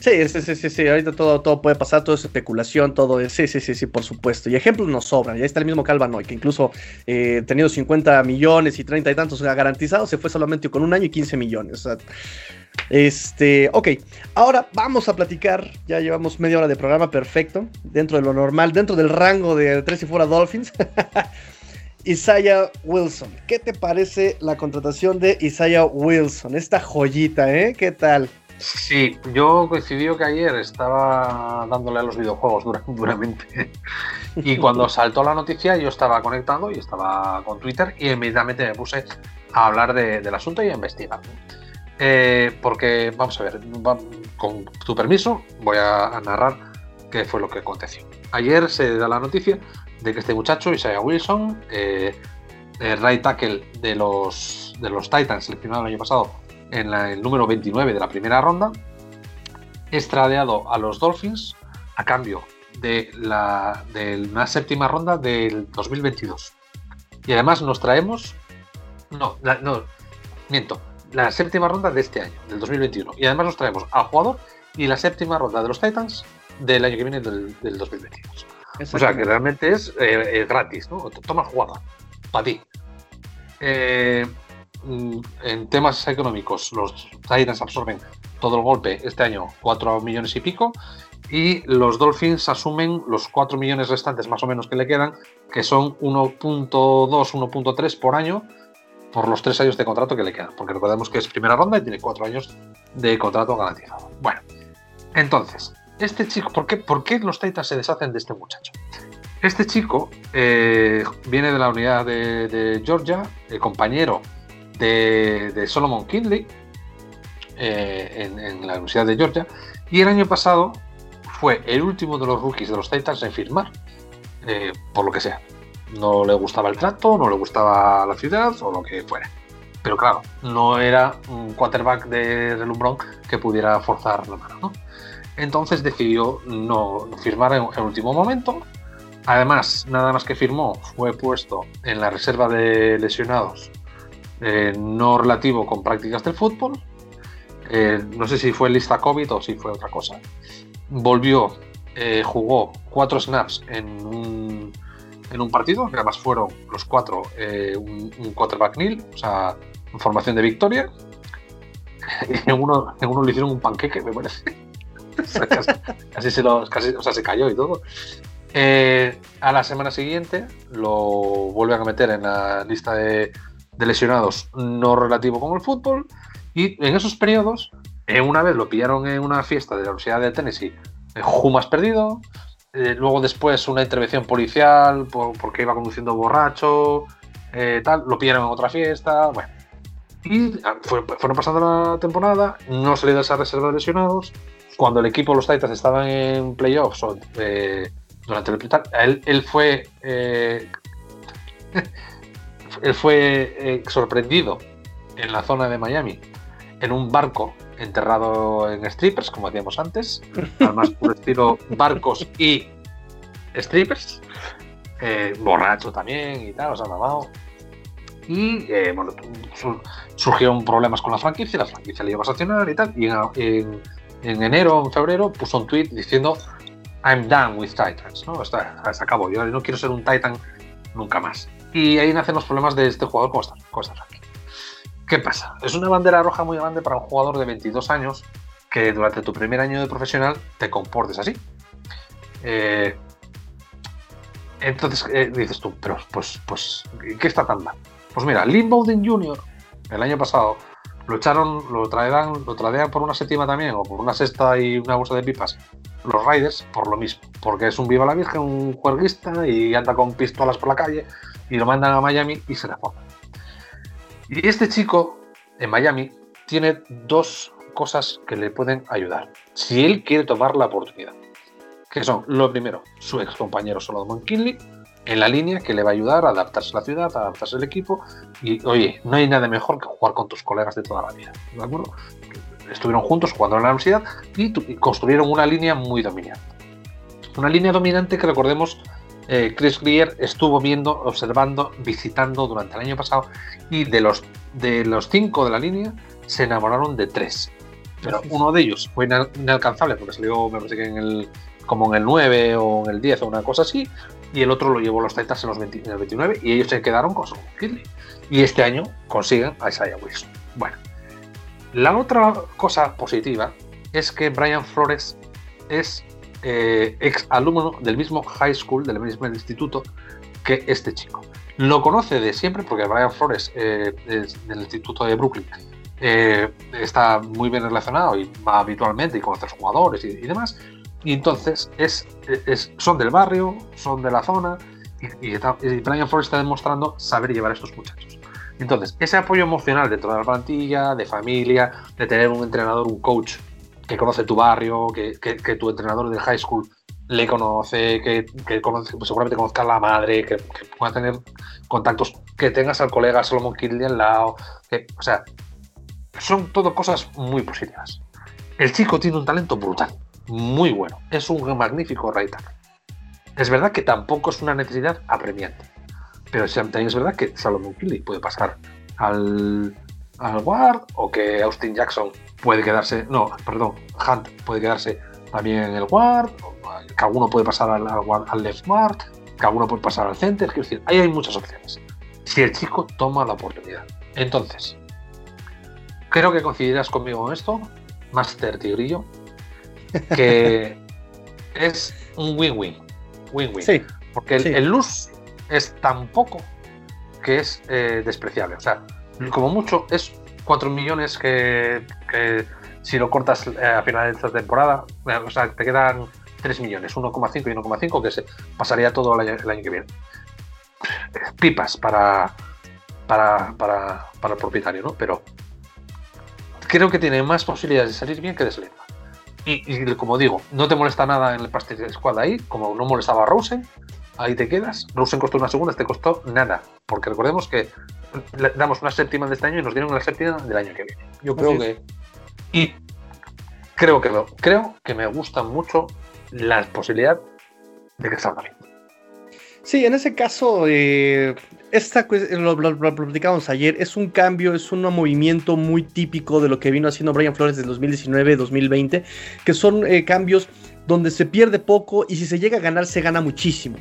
Sí, sí, sí, sí, ahorita todo, todo puede pasar, todo es especulación, todo es, sí, sí, sí, sí, por supuesto. Y ejemplos nos sobran, ya está el mismo Calvanoy, que incluso eh, teniendo 50 millones y 30 y tantos garantizados, se fue solamente con un año y 15 millones. este, ok, ahora vamos a platicar, ya llevamos media hora de programa, perfecto, dentro de lo normal, dentro del rango de tres y fuera Dolphins. [LAUGHS] Isaiah Wilson, ¿qué te parece la contratación de Isaiah Wilson? Esta joyita, ¿eh? ¿Qué tal? Sí, yo coincidió que ayer estaba dándole a los videojuegos [LAUGHS] duramente. Y cuando [LAUGHS] saltó la noticia, yo estaba conectado y estaba con Twitter y inmediatamente me puse a hablar del asunto y a investigar. Eh, porque, vamos a ver, con tu permiso, voy a narrar qué fue lo que aconteció. Ayer se da la noticia de que este muchacho, Isaiah Wilson, eh, el right tackle de los, de los Titans, seleccionado el año pasado en el número 29 de la primera ronda, es tradeado a los Dolphins a cambio de, la, de una séptima ronda del 2022. Y además nos traemos. No, no, miento. La séptima ronda de este año, del 2021. Y además nos traemos al jugador y la séptima ronda de los Titans del año que viene, del, 2022. O sea que realmente es eh, gratis, ¿no? Toma jugada, para ti. Eh, en temas económicos, los Titans absorben todo el golpe este año, 4 millones y pico, y los Dolphins asumen los 4 millones restantes más o menos que le quedan, que son 1.2, 1.3 por año por los 3 años de contrato que le quedan, porque recordemos que es primera ronda y tiene 4 años de contrato garantizado. Bueno, entonces, este chico, ¿por qué, por qué los Titans se deshacen de este muchacho? Este chico eh, viene de la unidad de, Georgia, el compañero de, Solomon Kinley eh, en, la Universidad de Georgia y el año pasado fue el último de los rookies de los Titans en firmar, eh, por lo que sea. No le gustaba el trato, no le gustaba la ciudad o lo que fuera. Pero claro, no era un quarterback de relumbrón que pudiera forzar la mano. Entonces decidió no, firmar en el último momento. Además, nada más que firmó, fue puesto en la reserva de lesionados eh, no relativo con prácticas del fútbol. Eh, no sé si fue lista COVID o si fue otra cosa. Volvió, eh, jugó cuatro snaps en un, en un partido, que además fueron los cuatro un, un, quarterback nil, o sea, en formación de victoria. [LAUGHS] Y en uno, le hicieron un panqueque, me parece. [LAUGHS] casi, se o sea, se cayó y todo. a la semana siguiente lo vuelven a meter en la lista de, de lesionados no relativo con el fútbol. Y en esos periodos, una vez lo pillaron en una fiesta de la Universidad de Tennessee, Jumas perdido. Eh, luego después una intervención policial porque iba conduciendo borracho, eh, tal, lo pillaron en otra fiesta, bueno. Y ah, fueron pasando la temporada, no salió de esa reserva de lesionados. Cuando el equipo, los Titans, estaban en playoffs eh, durante el él, él fue [LAUGHS] él fue eh, sorprendido en la zona de Miami en un barco enterrado en strippers, como decíamos antes, [LAUGHS] además por estilo barcos y strippers, eh, borracho también y tal, o sea, mamado. Y eh, bueno, surgieron problemas con la franquicia, la franquicia le iba a sancionar y tal, y en, en, enero, en febrero, puso un tweet diciendo I'm done with Titans, ¿no? Está, se acabó, yo no quiero ser un Titan nunca más. Y ahí nacen los problemas de este jugador con esta, ¿Qué pasa? Es una bandera roja muy grande para un jugador de 22 años que durante tu primer año de profesional te comportes así. Eh, entonces eh, dices tú, pero pues, pues, ¿qué está tan mal? Pues mira, Lynn Bowden Jr. el año pasado lo echaron, lo traerán, lo tradean por una séptima también, o por una sexta y una bolsa de pipas, los Riders, por lo mismo, porque es un viva la virgen, un juerguista y anda con pistolas por la calle y lo mandan a Miami y se la ponen. Y este chico en Miami tiene dos cosas que le pueden ayudar, si él quiere tomar la oportunidad. Que son, lo primero, su ex compañero Solomon Kinley, en la línea que le va a ayudar a adaptarse a la ciudad, a adaptarse al equipo. Y oye, no hay nada mejor que jugar con tus colegas de toda la vida. ¿De acuerdo? Estuvieron juntos jugando en la universidad y, construyeron una línea muy dominante. Una línea dominante que recordemos eh, Chris Greer estuvo viendo, observando, visitando durante el año pasado y de los, de los cinco de la línea se enamoraron de tres. Pero uno de ellos fue inalcanzable porque salió, me parece que en el, como en el 9 o en el 10 o una cosa así, y el otro lo llevó los Titans en, los en el 29 y ellos se quedaron con su Kidley. Y este año consiguen a Isaiah Wilson. Bueno, la otra cosa positiva es que Brian Flores es eh, ex alumno del mismo high school, del mismo instituto que este chico. Lo conoce de siempre porque Brian Flores eh, del instituto de Brooklyn eh, está muy bien relacionado y va habitualmente y conoce a los jugadores y, demás. Y entonces es, son del barrio, son de la zona y, Brian Flores está demostrando saber llevar a estos muchachos. Entonces, ese apoyo emocional de la plantilla, de familia, de tener un entrenador, un coach que conoce tu barrio, que, tu entrenador de high school le conoce, que, conoce, pues seguramente conozca a la madre, que, pueda tener contactos, que tengas al colega Solomon Kidley al lado, que, o sea, son todo cosas muy positivas. El chico tiene un talento brutal, muy bueno, es un magnífico right Es verdad que tampoco es una necesidad apremiante, pero también es verdad que Solomon Kidley puede pasar al, al guard o que Austin Jackson puede quedarse, no, perdón, Hunt puede quedarse también en el guard, que alguno puede pasar al, al, left guard, que alguno puede pasar al center, quiero decir, ahí hay muchas opciones. Si el chico toma la oportunidad. Entonces, creo que coincidirás conmigo en esto, Master Tigrillo, que [LAUGHS] es un win-win. Win-win. Sí, porque el, luz es tan poco que es eh, despreciable. O sea, como mucho es 4 millones que, si lo cortas eh, a final de esta temporada, eh, o sea, te quedan 3 millones, 1,5 y 1,5 que se pasaría todo el año, que viene. Pipas para, para, para, para, el propietario, ¿no? Pero creo que tiene más posibilidades de salir bien que de salir mal. Y, como digo, no te molesta nada en el pastel squad ahí, como no molestaba a Rosen, ahí te quedas. Rosen costó una segunda, te costó nada. Porque recordemos que damos una séptima de este año y nos dieron una séptima del año que viene. Yo creo que. Y creo que, creo que me gusta mucho la posibilidad de que salga bien. Sí, en ese caso, eh, esta lo, lo, platicamos ayer, es un cambio, es un movimiento muy típico de lo que vino haciendo Brian Flores del 2019-2020, que son eh, cambios donde se pierde poco y si se llega a ganar se gana muchísimo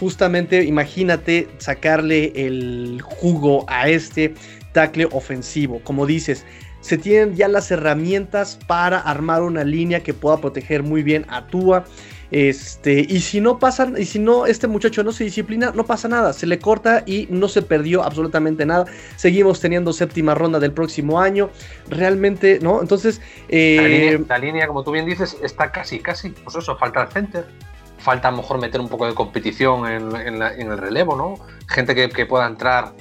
justamente imagínate sacarle el jugo a este tackle ofensivo. Como dices, se tienen ya las herramientas para armar una línea que pueda proteger muy bien a Tua. Este, y si no pasan, y si no, este muchacho no se disciplina, no pasa nada, se le corta y no se perdió absolutamente nada. Seguimos teniendo séptima ronda del próximo año, realmente, ¿no? Entonces, eh, la, línea, como tú bien dices, está casi, casi, pues eso, falta el center falta a lo mejor meter un poco de competición en, el relevo, ¿no? Gente que, pueda entrar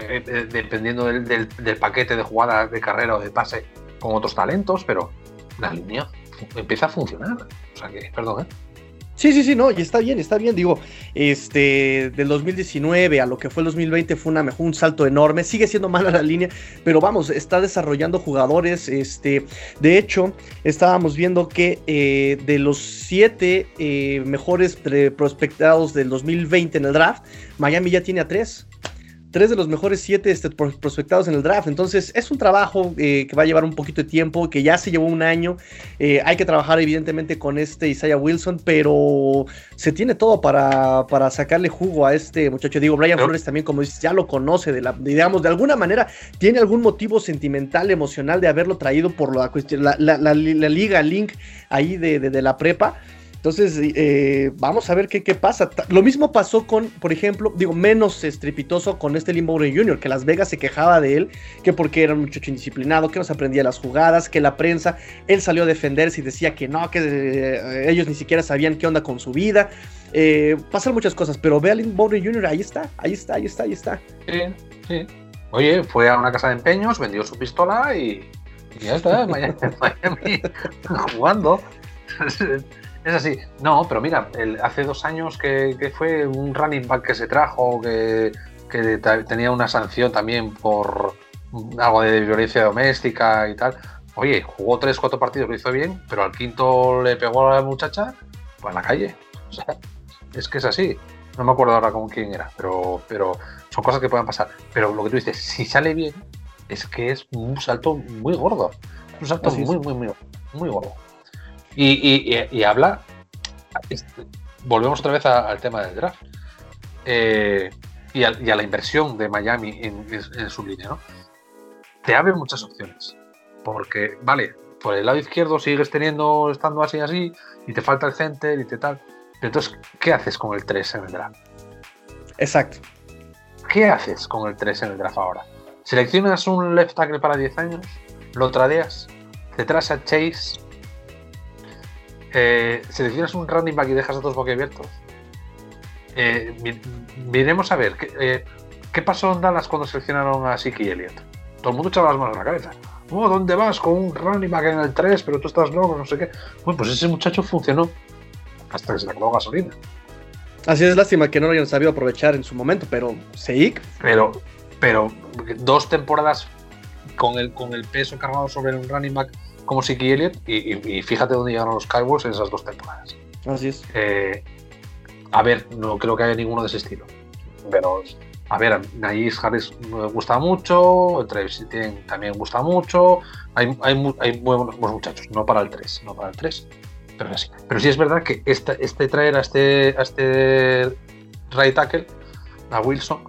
eh, eh, dependiendo del, paquete de jugada de carrera o de pase con otros talentos, pero la línea empieza a funcionar. O sea que, perdón, ¿eh? Sí, sí, sí, no, y está bien, está bien. Digo, este, del 2019 a lo que fue el 2020 fue una, un salto enorme. Sigue siendo mala la línea, pero vamos, está desarrollando jugadores. Este, de hecho, estábamos viendo que eh, de los siete eh, mejores prospectados del 2020 en el draft, Miami ya tiene a tres tres de los mejores siete este, prospectados en el draft. Entonces es un trabajo eh, que va a llevar un poquito de tiempo, que ya se llevó un año. Eh, hay que trabajar evidentemente con este Isaiah Wilson, pero se tiene todo para, para sacarle jugo a este muchacho. Digo, Brian Flores también, como dices, ya lo conoce, de la, digamos, de alguna manera tiene algún motivo sentimental, emocional de haberlo traído por la, la, la, la liga Link ahí de, de la prepa. Entonces, eh, vamos a ver qué, qué, pasa. Lo mismo pasó con, por ejemplo, digo, menos estrepitoso con este Limbo Jr., que Las Vegas se quejaba de él, que porque era un muchacho indisciplinado, que no se aprendía las jugadas, que la prensa, él salió a defenderse y decía que no, que eh, ellos ni siquiera sabían qué onda con su vida. Eh, pasan muchas cosas, pero ve a Limbo Jr., ahí está, ahí está, ahí está, ahí está. Sí, sí. Oye, fue a una casa de empeños, vendió su pistola y, ya está, [LAUGHS] Miami jugando. [LAUGHS] Es así. No, pero mira, hace dos años que, fue un running back que se trajo, que, tenía una sanción también por algo de violencia doméstica y tal. Oye, jugó tres, cuatro partidos, lo hizo bien, pero al quinto le pegó a la muchacha, pues a la calle. O sea, es que es así. No me acuerdo ahora con quién era, pero, pero son cosas que pueden pasar. Pero lo que tú dices, si sale bien, es que es un salto muy gordo. Un salto muy, muy, muy, muy gordo. Y, habla, este, volvemos otra vez al tema del draft eh, y, a, la inversión de Miami en, su línea, ¿no? Te abre muchas opciones. Porque, vale, por el lado izquierdo sigues teniendo, estando así, así, y te falta el center y te tal. Pero entonces, ¿qué haces con el 3 en el draft? Exacto. ¿Qué haces con el 3 en el draft ahora? ¿Seleccionas un left tackle para 10 años? ¿Lo tradeas? ¿Te traes a Chase? Eh, seleccionas un running back y dejas a todos boquiabiertos. Eh, miremos a ver, eh, ¿qué, pasó en Dallas cuando seleccionaron a Siki Elliott? Todo el mundo echaba las manos en la cabeza. Oh, ¿dónde vas con un running back en el 3, pero tú estás loco, no sé qué? Bueno, pues ese muchacho funcionó hasta que se le acabó gasolina. Así es lástima que no lo hayan sabido aprovechar en su momento, pero Seik. Pero, pero dos temporadas con el, con el peso cargado sobre un running back como Siki Elliott y, fíjate dónde llegaron los Cowboys en esas dos temporadas. Así es. Eh, a ver, no creo que haya ninguno de ese estilo. Pero, a ver, a Harris me gusta mucho, Travis Etienne también gusta mucho. Hay, hay, buenos, muchachos, no para el 3, no para el 3, pero sí. Pero sí es verdad que este, este traer a este, a este right tackle, a Wilson,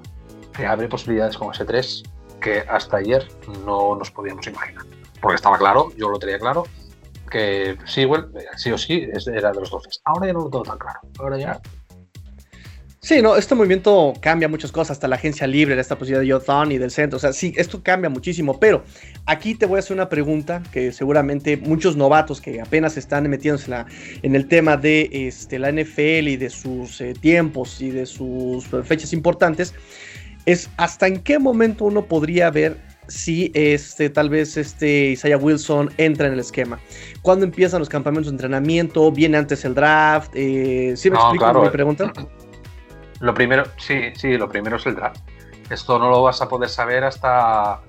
que abre posibilidades con ese 3 que hasta ayer no nos podíamos imaginar porque estaba claro, yo lo tenía claro, que Sewell, sí o sí, era de los 12. Ahora ya no lo tengo tan claro. Ahora ya. Sí, no, este movimiento cambia muchas cosas, hasta la agencia libre, esta posibilidad de Jothon y del centro, o sea, sí, esto cambia muchísimo, pero aquí te voy a hacer una pregunta que seguramente muchos novatos que apenas están metiéndose en, la, en el tema de este, la NFL y de sus eh, tiempos y de sus fechas importantes, es hasta en qué momento uno podría ver si este, tal vez este Isaiah Wilson entra en el esquema. ¿Cuándo empiezan los campamentos de entrenamiento? ¿Viene antes el draft? Eh, ¿Sí me explico mi pregunta? Lo primero, sí, sí, lo primero es el draft. Esto no lo vas a poder saber hasta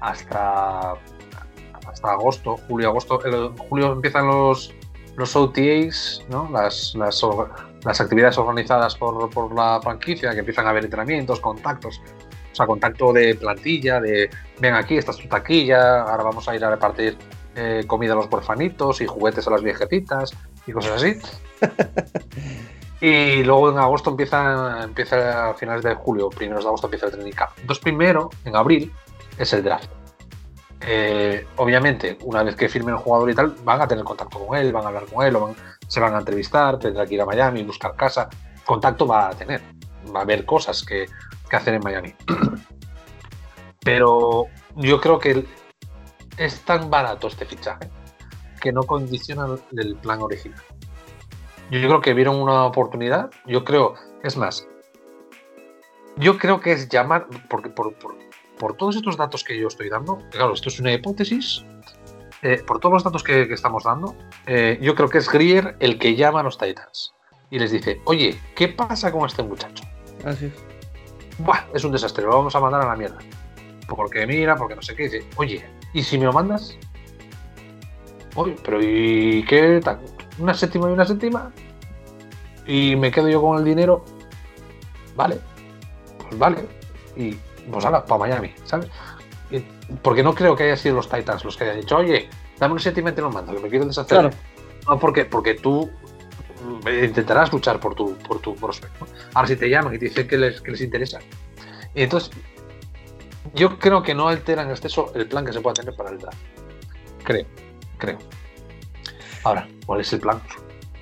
hasta hasta agosto, julio, agosto. Julio empiezan los los OTAs, ¿no? Las, las, las actividades organizadas por, por la franquicia, que empiezan a haber entrenamientos, contactos sea, contacto de plantilla, de ven aquí, esta es tu taquilla, ahora vamos a ir a repartir eh, comida a los porfanitos y juguetes a las viejecitas y cosas así. [LAUGHS] y luego en agosto empieza, empieza a finales de julio, primeros de agosto empieza el training camp. Entonces primero, en abril, es el draft. Eh, obviamente, una vez que firmen el jugador y tal, van a tener contacto con él, van a hablar con él, se van a entrevistar, tendrá que ir a Miami, buscar casa. Contacto va a tener, va a haber cosas que que hacer en Miami. Pero yo creo que es tan barato este fichaje que no condiciona el plan original. Yo creo que vieron una oportunidad. Yo creo, es más, yo creo que es llamar, porque por, todos estos datos que yo estoy dando, claro, esto es una hipótesis, eh, por todos los datos que, estamos dando, eh, yo creo que es Grier el que llama a los Titans. y les dice, oye, ¿qué pasa con este muchacho? Así es. Buah, es un desastre, lo vamos a mandar a la mierda. Porque mira, porque no sé qué. Dice, oye, ¿y si me lo mandas? Oye, pero ¿y qué tal? Una séptima y una séptima. Y me quedo yo con el dinero. Vale. Pues vale. Y pues ahora, para Miami, ¿sabes? Porque no creo que haya sido los Titans los que hayan dicho, oye, dame un séptima y te lo mando, que me quiero deshacer. Claro. No, porque, porque tú intentarás luchar por tu, por tu prospecto. Ahora si te llaman y te dicen que les, que les interesa. Y entonces, yo creo que no altera en exceso el plan que se pueda tener para el draft. Creo, creo. Ahora, ¿cuál es el plan?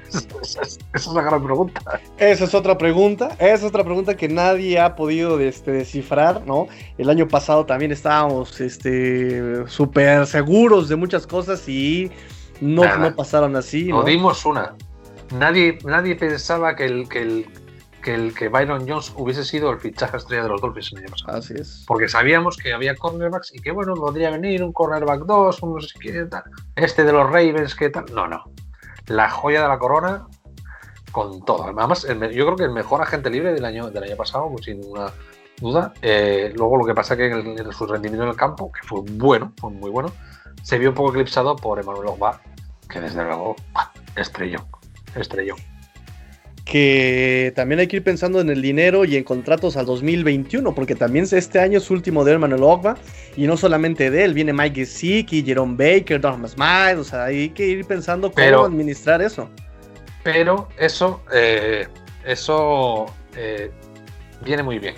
[LAUGHS] Esa es, una gran pregunta. Esa es otra pregunta. Esa es otra pregunta que nadie ha podido este, descifrar, ¿no? El año pasado también estábamos este, súper seguros de muchas cosas y no, no pasaron así. ¿no? dimos una. Nadie, nadie pensaba que el, que el, que el que Byron Jones hubiese sido el fichaje estrella de los Dolphins el año pasado. Así es. Porque sabíamos que había cornerbacks y que bueno, podría venir un cornerback 2, un no sé qué tal. Este de los Ravens, ¿qué tal? No, no. La joya de la corona con todo. Además, yo creo que el mejor agente libre del año, del año pasado, pues, sin ninguna duda. Eh, luego lo que pasa que en, su rendimiento en el campo, que fue bueno, fue muy bueno, se vio un poco eclipsado por Emmanuel Ogba, que desde luego, estrellón, estrellón que también hay que ir pensando en el dinero y en contratos al 2021, porque también este año es último de Hermano Ogba, y no solamente de él, viene Mike Gesicki, Jerome Baker, Thomas Miles, o sea, hay que ir pensando cómo administrar eso. Pero eso, eh, eso eh, viene muy bien,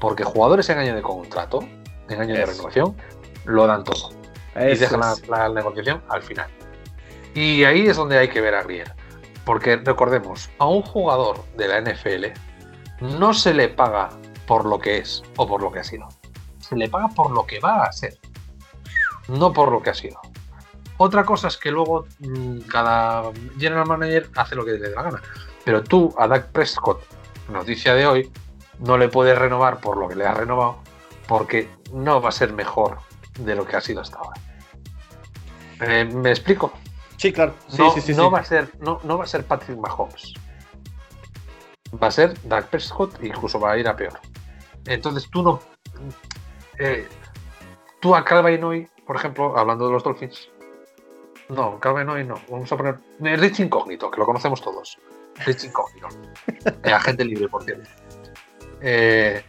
porque jugadores en año de contrato, en año de renovación, lo dan todo. y dejan la, negociación al final. Y ahí es donde hay que ver a Grier porque recordemos, a un jugador de la NFL no se le paga por lo que es o por lo que ha sido. Se le paga por lo que va a ser, no por lo que ha sido. Otra cosa es que luego mm, cada general manager hace lo que le dé la gana. Pero tú a Dak Prescott, noticia de hoy, no le puedes renovar por lo que le has renovado, porque no va a ser mejor de lo que ha sido hasta ahora. Eh, ¿Me explico? Sí, claro. no, Va a ser, no, no va a ser Patrick Mahomes. Va a ser Dak Prescott e incluso va a ir a peor. Entonces tú no. Eh, tú a Calvin por ejemplo, hablando de los Dolphins. No, Calvin no. Vamos a poner. Rich Incógnito, que lo conocemos todos. Rich Incógnito. [LAUGHS] Eh, agente libre, por cierto. Eh,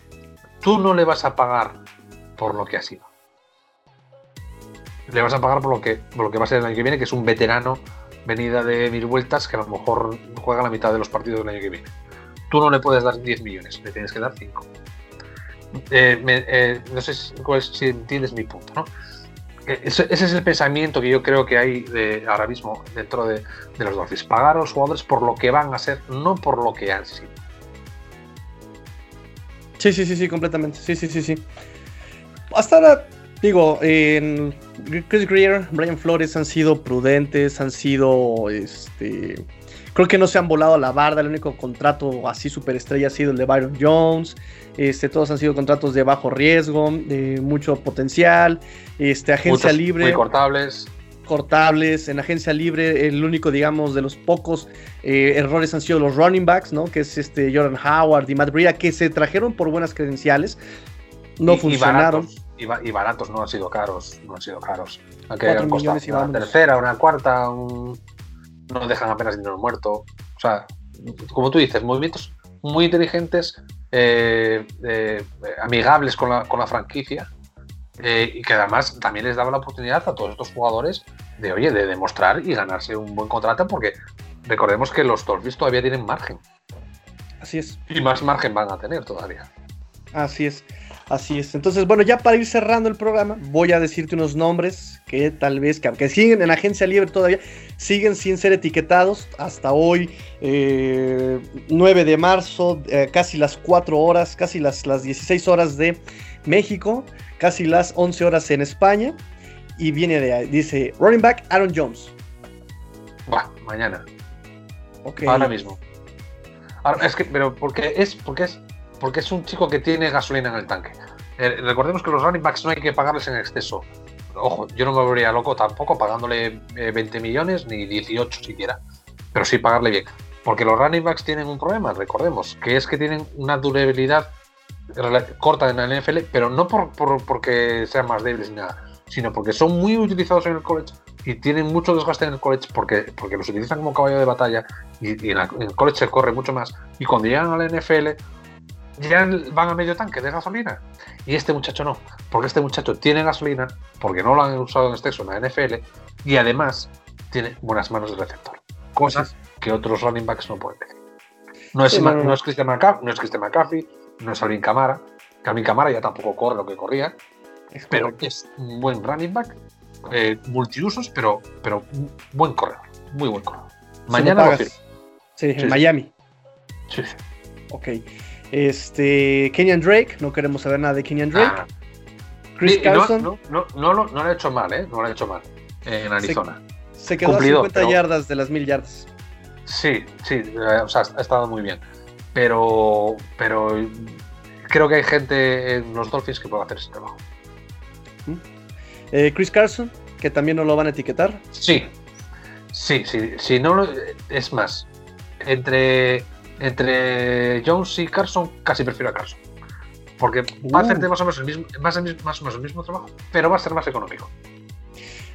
tú no le vas a pagar por lo que ha sido le vas a pagar por lo que, por lo que va a ser el año que viene, que es un veterano venida de mil vueltas que a lo mejor juega la mitad de los partidos del año que viene. Tú no le puedes dar 10 millones, le tienes que dar 5. Eh, eh, no sé si, entiendes mi punto, ¿no? Eh, ese, es el pensamiento que yo creo que hay de, ahora mismo dentro de, de, los Dolphins. Pagar a los jugadores por lo que van a ser, no por lo que han sido. Sí, sí, sí, sí, completamente. Sí, sí, sí, sí. Hasta ahora Digo, en Chris Greer, Brian Flores han sido prudentes, han sido, este, creo que no se han volado a la barda, el único contrato así superestrella ha sido el de Byron Jones, este, todos han sido contratos de bajo riesgo, de mucho potencial, este, agencia libre. Muy cortables. Cortables, en agencia libre, el único, digamos, de los pocos eh, errores han sido los running backs, ¿no? Que es este Jordan Howard y Matt Breida, que se trajeron por buenas credenciales, no funcionaron y, baratos no han sido caros, no han sido caros. Costado una tercera, una cuarta, no dejan apenas dinero muerto. O sea, como tú dices, movimientos muy inteligentes, eh, eh, amigables con la, con la franquicia. Eh, y que además también les daba la oportunidad a todos estos jugadores de, oye, de demostrar y ganarse un buen contrato, porque recordemos que los Dolphins todavía tienen margen. Así es. Y más margen van a tener todavía. Así es. Así es. Entonces, bueno, ya para ir cerrando el programa, voy a decirte unos nombres que tal vez, que aunque siguen en agencia libre todavía, siguen sin ser etiquetados. Hasta hoy, 9 eh, de marzo, eh, casi las 4 horas, casi las, las 16 horas de México, casi las 11 horas en España. Y viene de ahí, dice running back Aaron Jones. Va, mañana. Ahora mismo. es que, pero porque es, porque es porque es un chico que tiene gasolina en el tanque. Eh, recordemos que los running backs no hay que pagarles en exceso. Ojo, yo no me volvería loco tampoco pagándole 20 eh, millones ni 18 siquiera, pero sí pagarle bien. Porque los running backs tienen un problema, recordemos, que es que tienen una durabilidad corta en la NFL, pero no por, porque sean más débiles ni nada, sino porque son muy utilizados en el college y tienen mucho desgaste en el college porque, porque los utilizan como caballo de batalla y, en, el college se corre mucho más. Y cuando llegan a la NFL, ya van a medio tanque de gasolina. Y este muchacho no, porque este muchacho tiene gasolina, porque no lo han usado en exceso en la NFL, y además tiene buenas manos de receptor. Cosas que otros running backs no pueden decir. No es, no, es Christian McCaffrey, no es Christian McCaffrey, no es Alvin Camara. Alvin Camara ya tampoco corre lo que corría, pero es un buen running back, eh, multiusos, pero, pero buen corredor, muy buen corredor. Mañana lo Sí, en Miami. Sí, sí. Ok. Este, Kenyan Drake, no queremos saber nada de Kenyan Drake. Ah. Chris Carson. No, no, no, no, lo ha hecho mal, ¿eh? No lo ha hecho mal en Arizona. Se, quedó a 50 yardas de las mil yardas. Sí, sí, eh, o sea, ha estado muy bien. Pero, pero creo que hay gente en los Dolphins que puede hacer ese trabajo. Eh, Chris Carson, que también no lo van a etiquetar. Sí, sí, sí. Si no es más, entre, entre Jones y Carson, casi prefiero a Carson. Porque va a uh. hacer más o, menos el mismo, más, más o menos el mismo trabajo, pero va a ser más económico.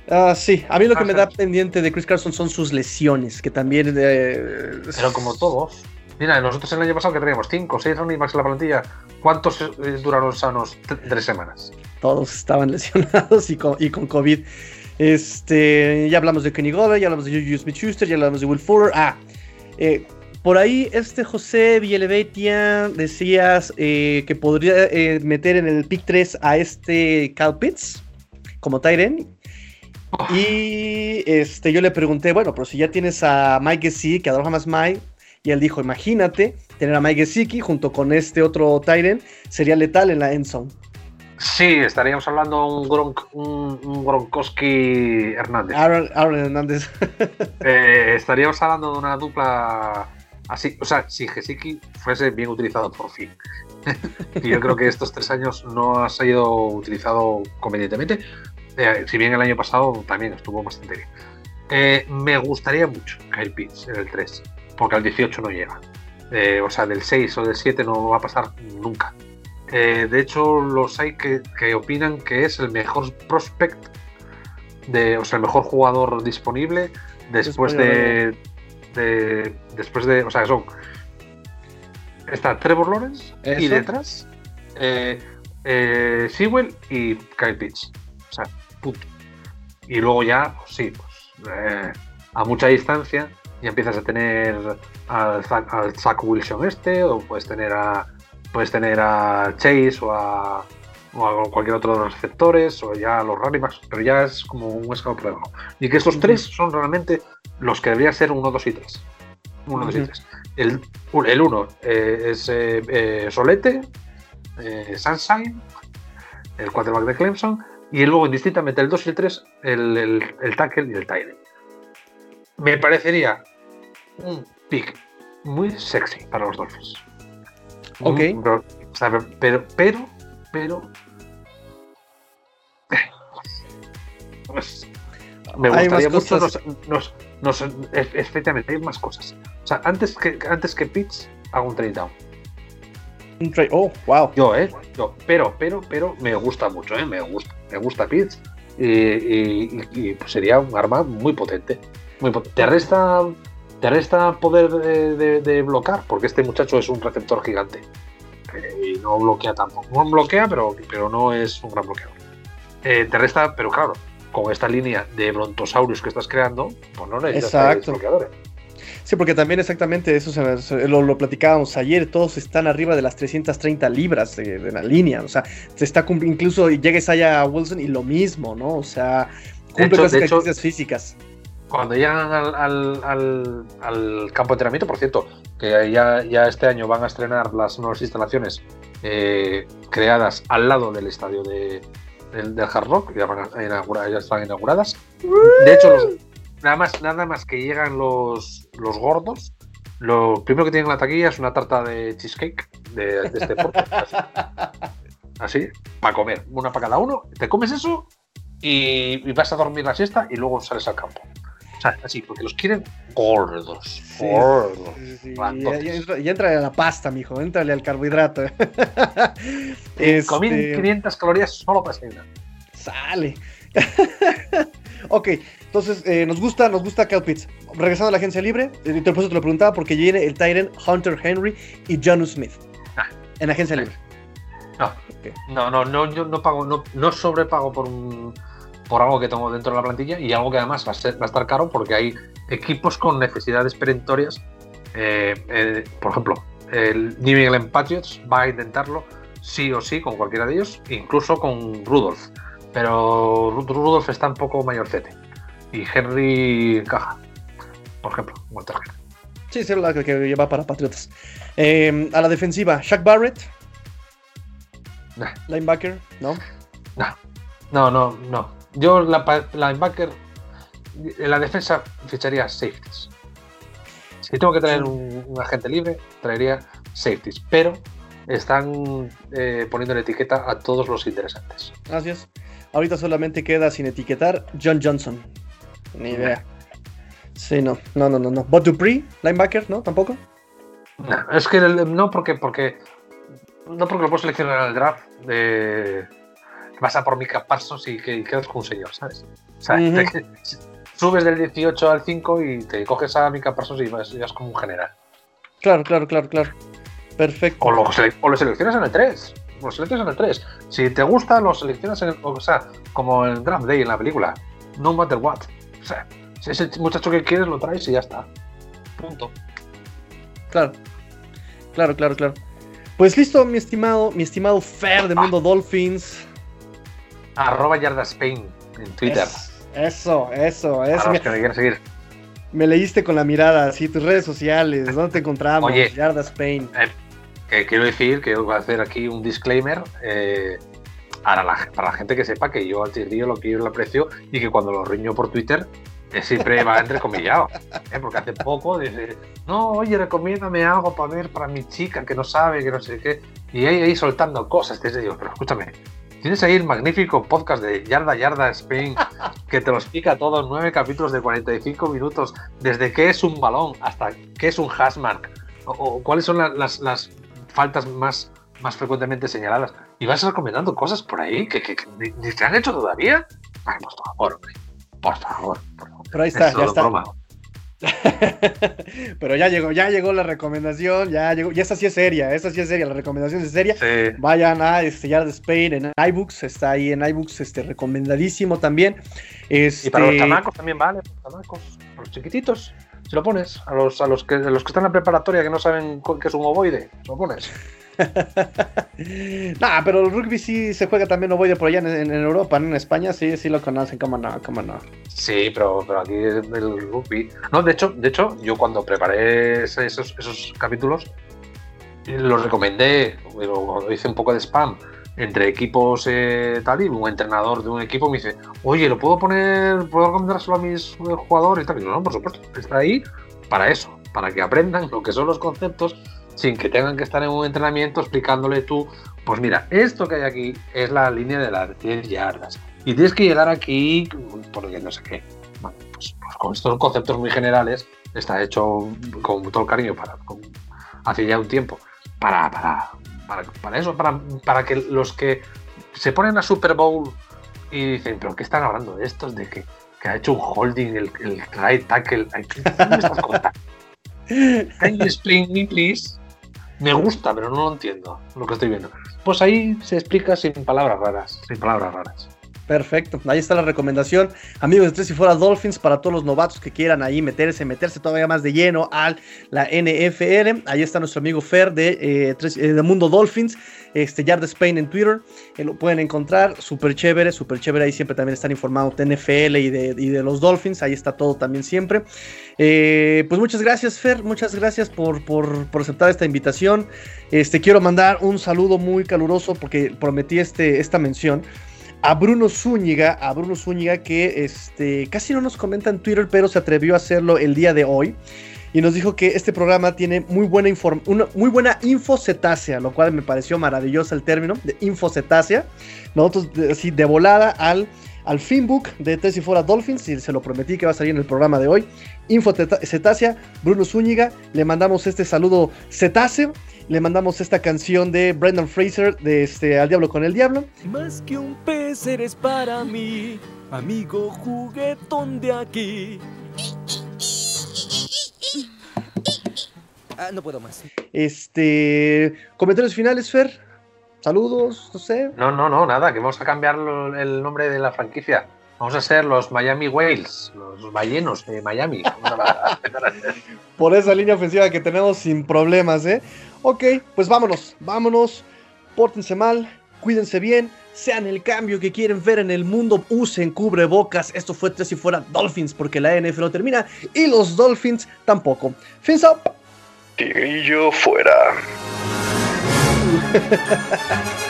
Ah, sí, a mí lo que me da pendiente de Chris Carson son sus lesiones, que también. Eh, pero como todos. Mira, nosotros el año pasado que teníamos 5 o 6 running backs en la plantilla, ¿cuántos eh, duraron sanos? Tres semanas. Todos estaban [LAUGHS] lesionados y con, y con COVID. Este, ya hablamos de Kenny Goddard, ya hablamos de Juju Smith-Schuster, ya hablamos de Will Fuller. Ah, eh, por ahí este José Villelevetia decías eh, que podría meter en el pick 3 a este Cal Pitts como Tyren. Oh. Y este, yo le pregunté, bueno, pero si ya tienes a Mike Gesicki, que adora más Mike, y él dijo, imagínate tener a Mike Gesicki junto con este otro Tyren, sería letal en la endzone. Sí, estaríamos hablando de un, Gronk, un, Gronkowski Hernández. Aaron, Hernández. [LAUGHS] Eh, estaríamos hablando de una dupla así, o sea, si Gesicki fuese bien utilizado por fin. y [LAUGHS] yo creo que estos tres años no ha sido utilizado convenientemente, eh, si bien el año pasado también estuvo bastante bien. Eh, me gustaría mucho Kyle Pitts en el 3 porque al 18 no llega. Eh, o sea, del 6 o del 7 no va a pasar nunca. De hecho, los hay que, opinan que es el mejor prospect, de, o sea, el mejor jugador disponible después de, Después de. O sea, son. Está Trevor Lawrence y detrás eh, eh, Sewell y Kyle Pitts. O sea, punto. Y luego ya, pues sí, pues a mucha distancia y empiezas a tener al Zach, Wilson este, o puedes tener a puedes tener a Chase o a, cualquier otro de los receptores, o ya a los running pero ya es como un escalón por debajo. Y que estos tres son realmente los que deberían ser 1, 2 y 3. 1, 2 y 3. El 1 eh, es eh, eh, Solete, Sunshine, el quarterback de Clemson, y luego indistintamente el 2 y el 3, el, el, el tackle y el tight me parecería un pick muy sexy para los Dolphins. Ok. pero, pero, pero, pues, me gustaría mucho nos, nos, efectivamente hay más cosas. O sea, antes que antes que Pitts hago un trade down. Un trade, oh, wow. Yo, eh, yo, pero, pero, pero me gusta mucho, eh, me gusta, me gusta Pitts y, y, pues sería un arma muy potente. Muy potente. Te resta te resta poder de, bloquear, porque este muchacho es un receptor gigante. Eh, y no bloquea tampoco. No bloquea, pero, pero no es un gran bloqueador. Eh, te resta, pero claro, con esta línea de brontosaurus que estás creando, pues no necesitas bloqueadores. Sí, porque también exactamente eso lo, platicábamos ayer, todos están arriba de las 330 libras de, la línea, o sea, se está incluso llegues allá a Wilson y lo mismo, ¿no? O sea, cumple las características físicas cuando llegan al, campo de entrenamiento, por cierto, que ya, ya este año van a estrenar las nuevas instalaciones eh, creadas al lado del estadio de, del, Hard Rock, ya, ya, están inauguradas. De hecho, nada, más, nada más que llegan los, los gordos, lo primero que tienen en la taquilla es una tarta de cheesecake de, este porte. [LAUGHS] Así, para comer, una para cada uno. Te comes eso y, y vas a dormir la siesta y luego sales al campo. O sea, así, porque los quieren gordos. gordos. y, entra, a la pasta, mijo. Entrale al carbohidrato. este... 500 calorías solo para desayunar. Sale. [LAUGHS] ok, entonces eh, nos gusta, nos gusta Cal Pitts. Regresando a la agencia libre, eh, te, te lo preguntaba porque viene el Tyrant Hunter Henry y John Smith. Ah. En agencia libre. No, no, no, no, yo no pago, no, no sobrepago por un por algo que tengo dentro de la plantilla y algo que además va a, estar caro porque hay equipos con necesidades perentorias. Eh, eh, por ejemplo, el New England Patriots va a intentarlo sí o sí con cualquiera de ellos, incluso con Rudolph. Pero Rudolph está un poco mayorcete y Henry encaja, por ejemplo, Walter Sí, es la que lleva para Patriotas. Eh, a la defensiva, Shaq Barrett. Linebacker, ¿no? No, no, no. Yo, la, linebacker, en la defensa ficharía safeties. Si tengo que traer un, agente libre, traería safeties. Pero están eh, poniendo en etiqueta a todos los interesantes. Gracias. Ahorita solamente queda sin etiquetar John Johnson. Ni idea. Sí, no, no, no, no. no. But Dupree, linebacker, ¿no? ¿Tampoco? No, es que no porque, porque no porque lo puedo seleccionar en el draft. de vas a por Mika Parsons y, que, quedas con un señor, ¿sabes? O sea, [LAUGHS] subes del 18 al 5 y te coges a Mika Parsons y vas, como un general. Claro, claro, claro, claro. Perfecto. O lo, seleccionas en el 3. Lo seleccionas en el 3. Si te gusta, lo seleccionas en el. O sea, como en Draft Day en la película. No matter what. O sea, si es el muchacho que quieres, lo traes y ya está. Punto. Claro. Claro, claro, claro. Pues listo, mi estimado, mi estimado Fer de Mundo Dolphins. Arroba Yardaspain en Twitter. eso, eso, eso. que me quieran seguir. Me leíste con la mirada, así, tus redes sociales, ¿dónde te encontramos? Oye, Yardaspain. Eh, quiero decir que voy a hacer aquí un disclaimer. Eh, para, la, para la gente que sepa que yo al tío lo quiero y lo aprecio y que cuando lo riño por Twitter eh, siempre va entrecomillado. ¿eh? Porque hace poco dice, no, oye, recomiéndame algo para ver para mi chica que no sabe, que no sé qué. Y ahí, ahí soltando cosas. Que digo, pero escúchame, Tienes ahí el magnífico podcast de Yarda Yarda Spain, que te lo explica todo en nueve capítulos de 45 minutos, desde qué es un balón hasta qué es un hashmark, o, cuáles son las, faltas más, más frecuentemente señaladas. Y vas recomendando cosas por ahí que, que, ni, te han hecho todavía. Ay, por favor, Por favor, por favor. Pero ahí está, ya está. [LAUGHS] Pero ya llegó, ya llegó la recomendación, ya llegó, y esa sí es seria, esa sí es seria, la recomendación es seria. Vayan a este, de Spain en iBooks, está ahí en iBooks, este, recomendadísimo también. Este... Y para los chamacos también vale, para los chamacos, para los chiquititos. Si lo pones, a los, a los que los que están en la preparatoria que no saben qué es un ovoide, lo pones. [LAUGHS] nah, pero el rugby sí se juega también ovoide por allá en, Europa, en España sí, sí lo conocen, cómo no, cómo no. Sí, pero, pero aquí el rugby. No, de hecho, de hecho, yo cuando preparé esos, esos capítulos, los recomendé, lo hice un poco de spam entre equipos eh, tal y un entrenador de un equipo me dice, oye, ¿lo puedo poner, puedo recomendárselo a mis jugadores y tal? No, por supuesto, está ahí para eso, para que aprendan lo que son los conceptos sin que tengan que estar en un entrenamiento explicándole tú, pues mira, esto que hay aquí es la línea de las 10 yardas y tienes que llegar aquí porque no sé qué. Bueno, pues, pues, con estos conceptos muy generales está hecho con todo el cariño para hace ya un tiempo para, para, para, eso, para, para que los que se ponen a Super Bowl y dicen, pero ¿qué están hablando de estos? De que, que ha hecho un holding el, el right tackle. ¿Qué me estás contando? [LAUGHS] Can you explain me, please? Me gusta, pero no lo entiendo lo que estoy viendo. Pues ahí se explica sin palabras raras, sin palabras raras. Perfecto, ahí está la recomendación. Amigos de Tres y Fuera Dolphins, para todos los novatos que quieran ahí meterse, meterse todavía más de lleno a la NFL. Ahí está nuestro amigo Fer de, eh, eh, de Mundo Dolphins, este Yard Spain en Twitter. Eh, lo pueden encontrar, súper chévere, súper chévere. Ahí siempre también están informados de NFL y de, y de, los Dolphins. Ahí está todo también siempre. pues muchas gracias, Fer. Muchas gracias por, por, por, aceptar esta invitación. Este, quiero mandar un saludo muy caluroso porque prometí este, esta mención a Bruno Zúñiga, a Bruno Zúñiga que este, casi no nos comenta en Twitter, pero se atrevió a hacerlo el día de hoy. Y nos dijo que este programa tiene muy buena, una, muy buena infocetácea, lo cual me pareció maravilloso el término de infocetácea. Nosotros así de volada al al Finbook de Tres y Fuera Dolphins, y se lo prometí que va a salir en el programa de hoy. Info Cetácea, Bruno Zúñiga, le mandamos este saludo cetáceo, le mandamos esta canción de Brendan Fraser de este Al Diablo con el Diablo. Más que un pez eres para mí, amigo juguetón de aquí. Ah, no puedo más. Este. Comentarios finales, Fer. Saludos, no sé. No, no, no, nada, que vamos a cambiar el nombre de la franquicia. Vamos a ser los Miami Whales, los ballenos de Miami. [LAUGHS] Por esa línea ofensiva que tenemos sin problemas, ¿eh? Ok, pues vámonos, vámonos. Pórtense mal, cuídense bien, sean el cambio que quieren ver en el mundo, usen cubrebocas. Esto fue tres y fuera Dolphins porque la NFL no termina y los Dolphins tampoco. Fins up. Tigrillo fuera. [LAUGHS]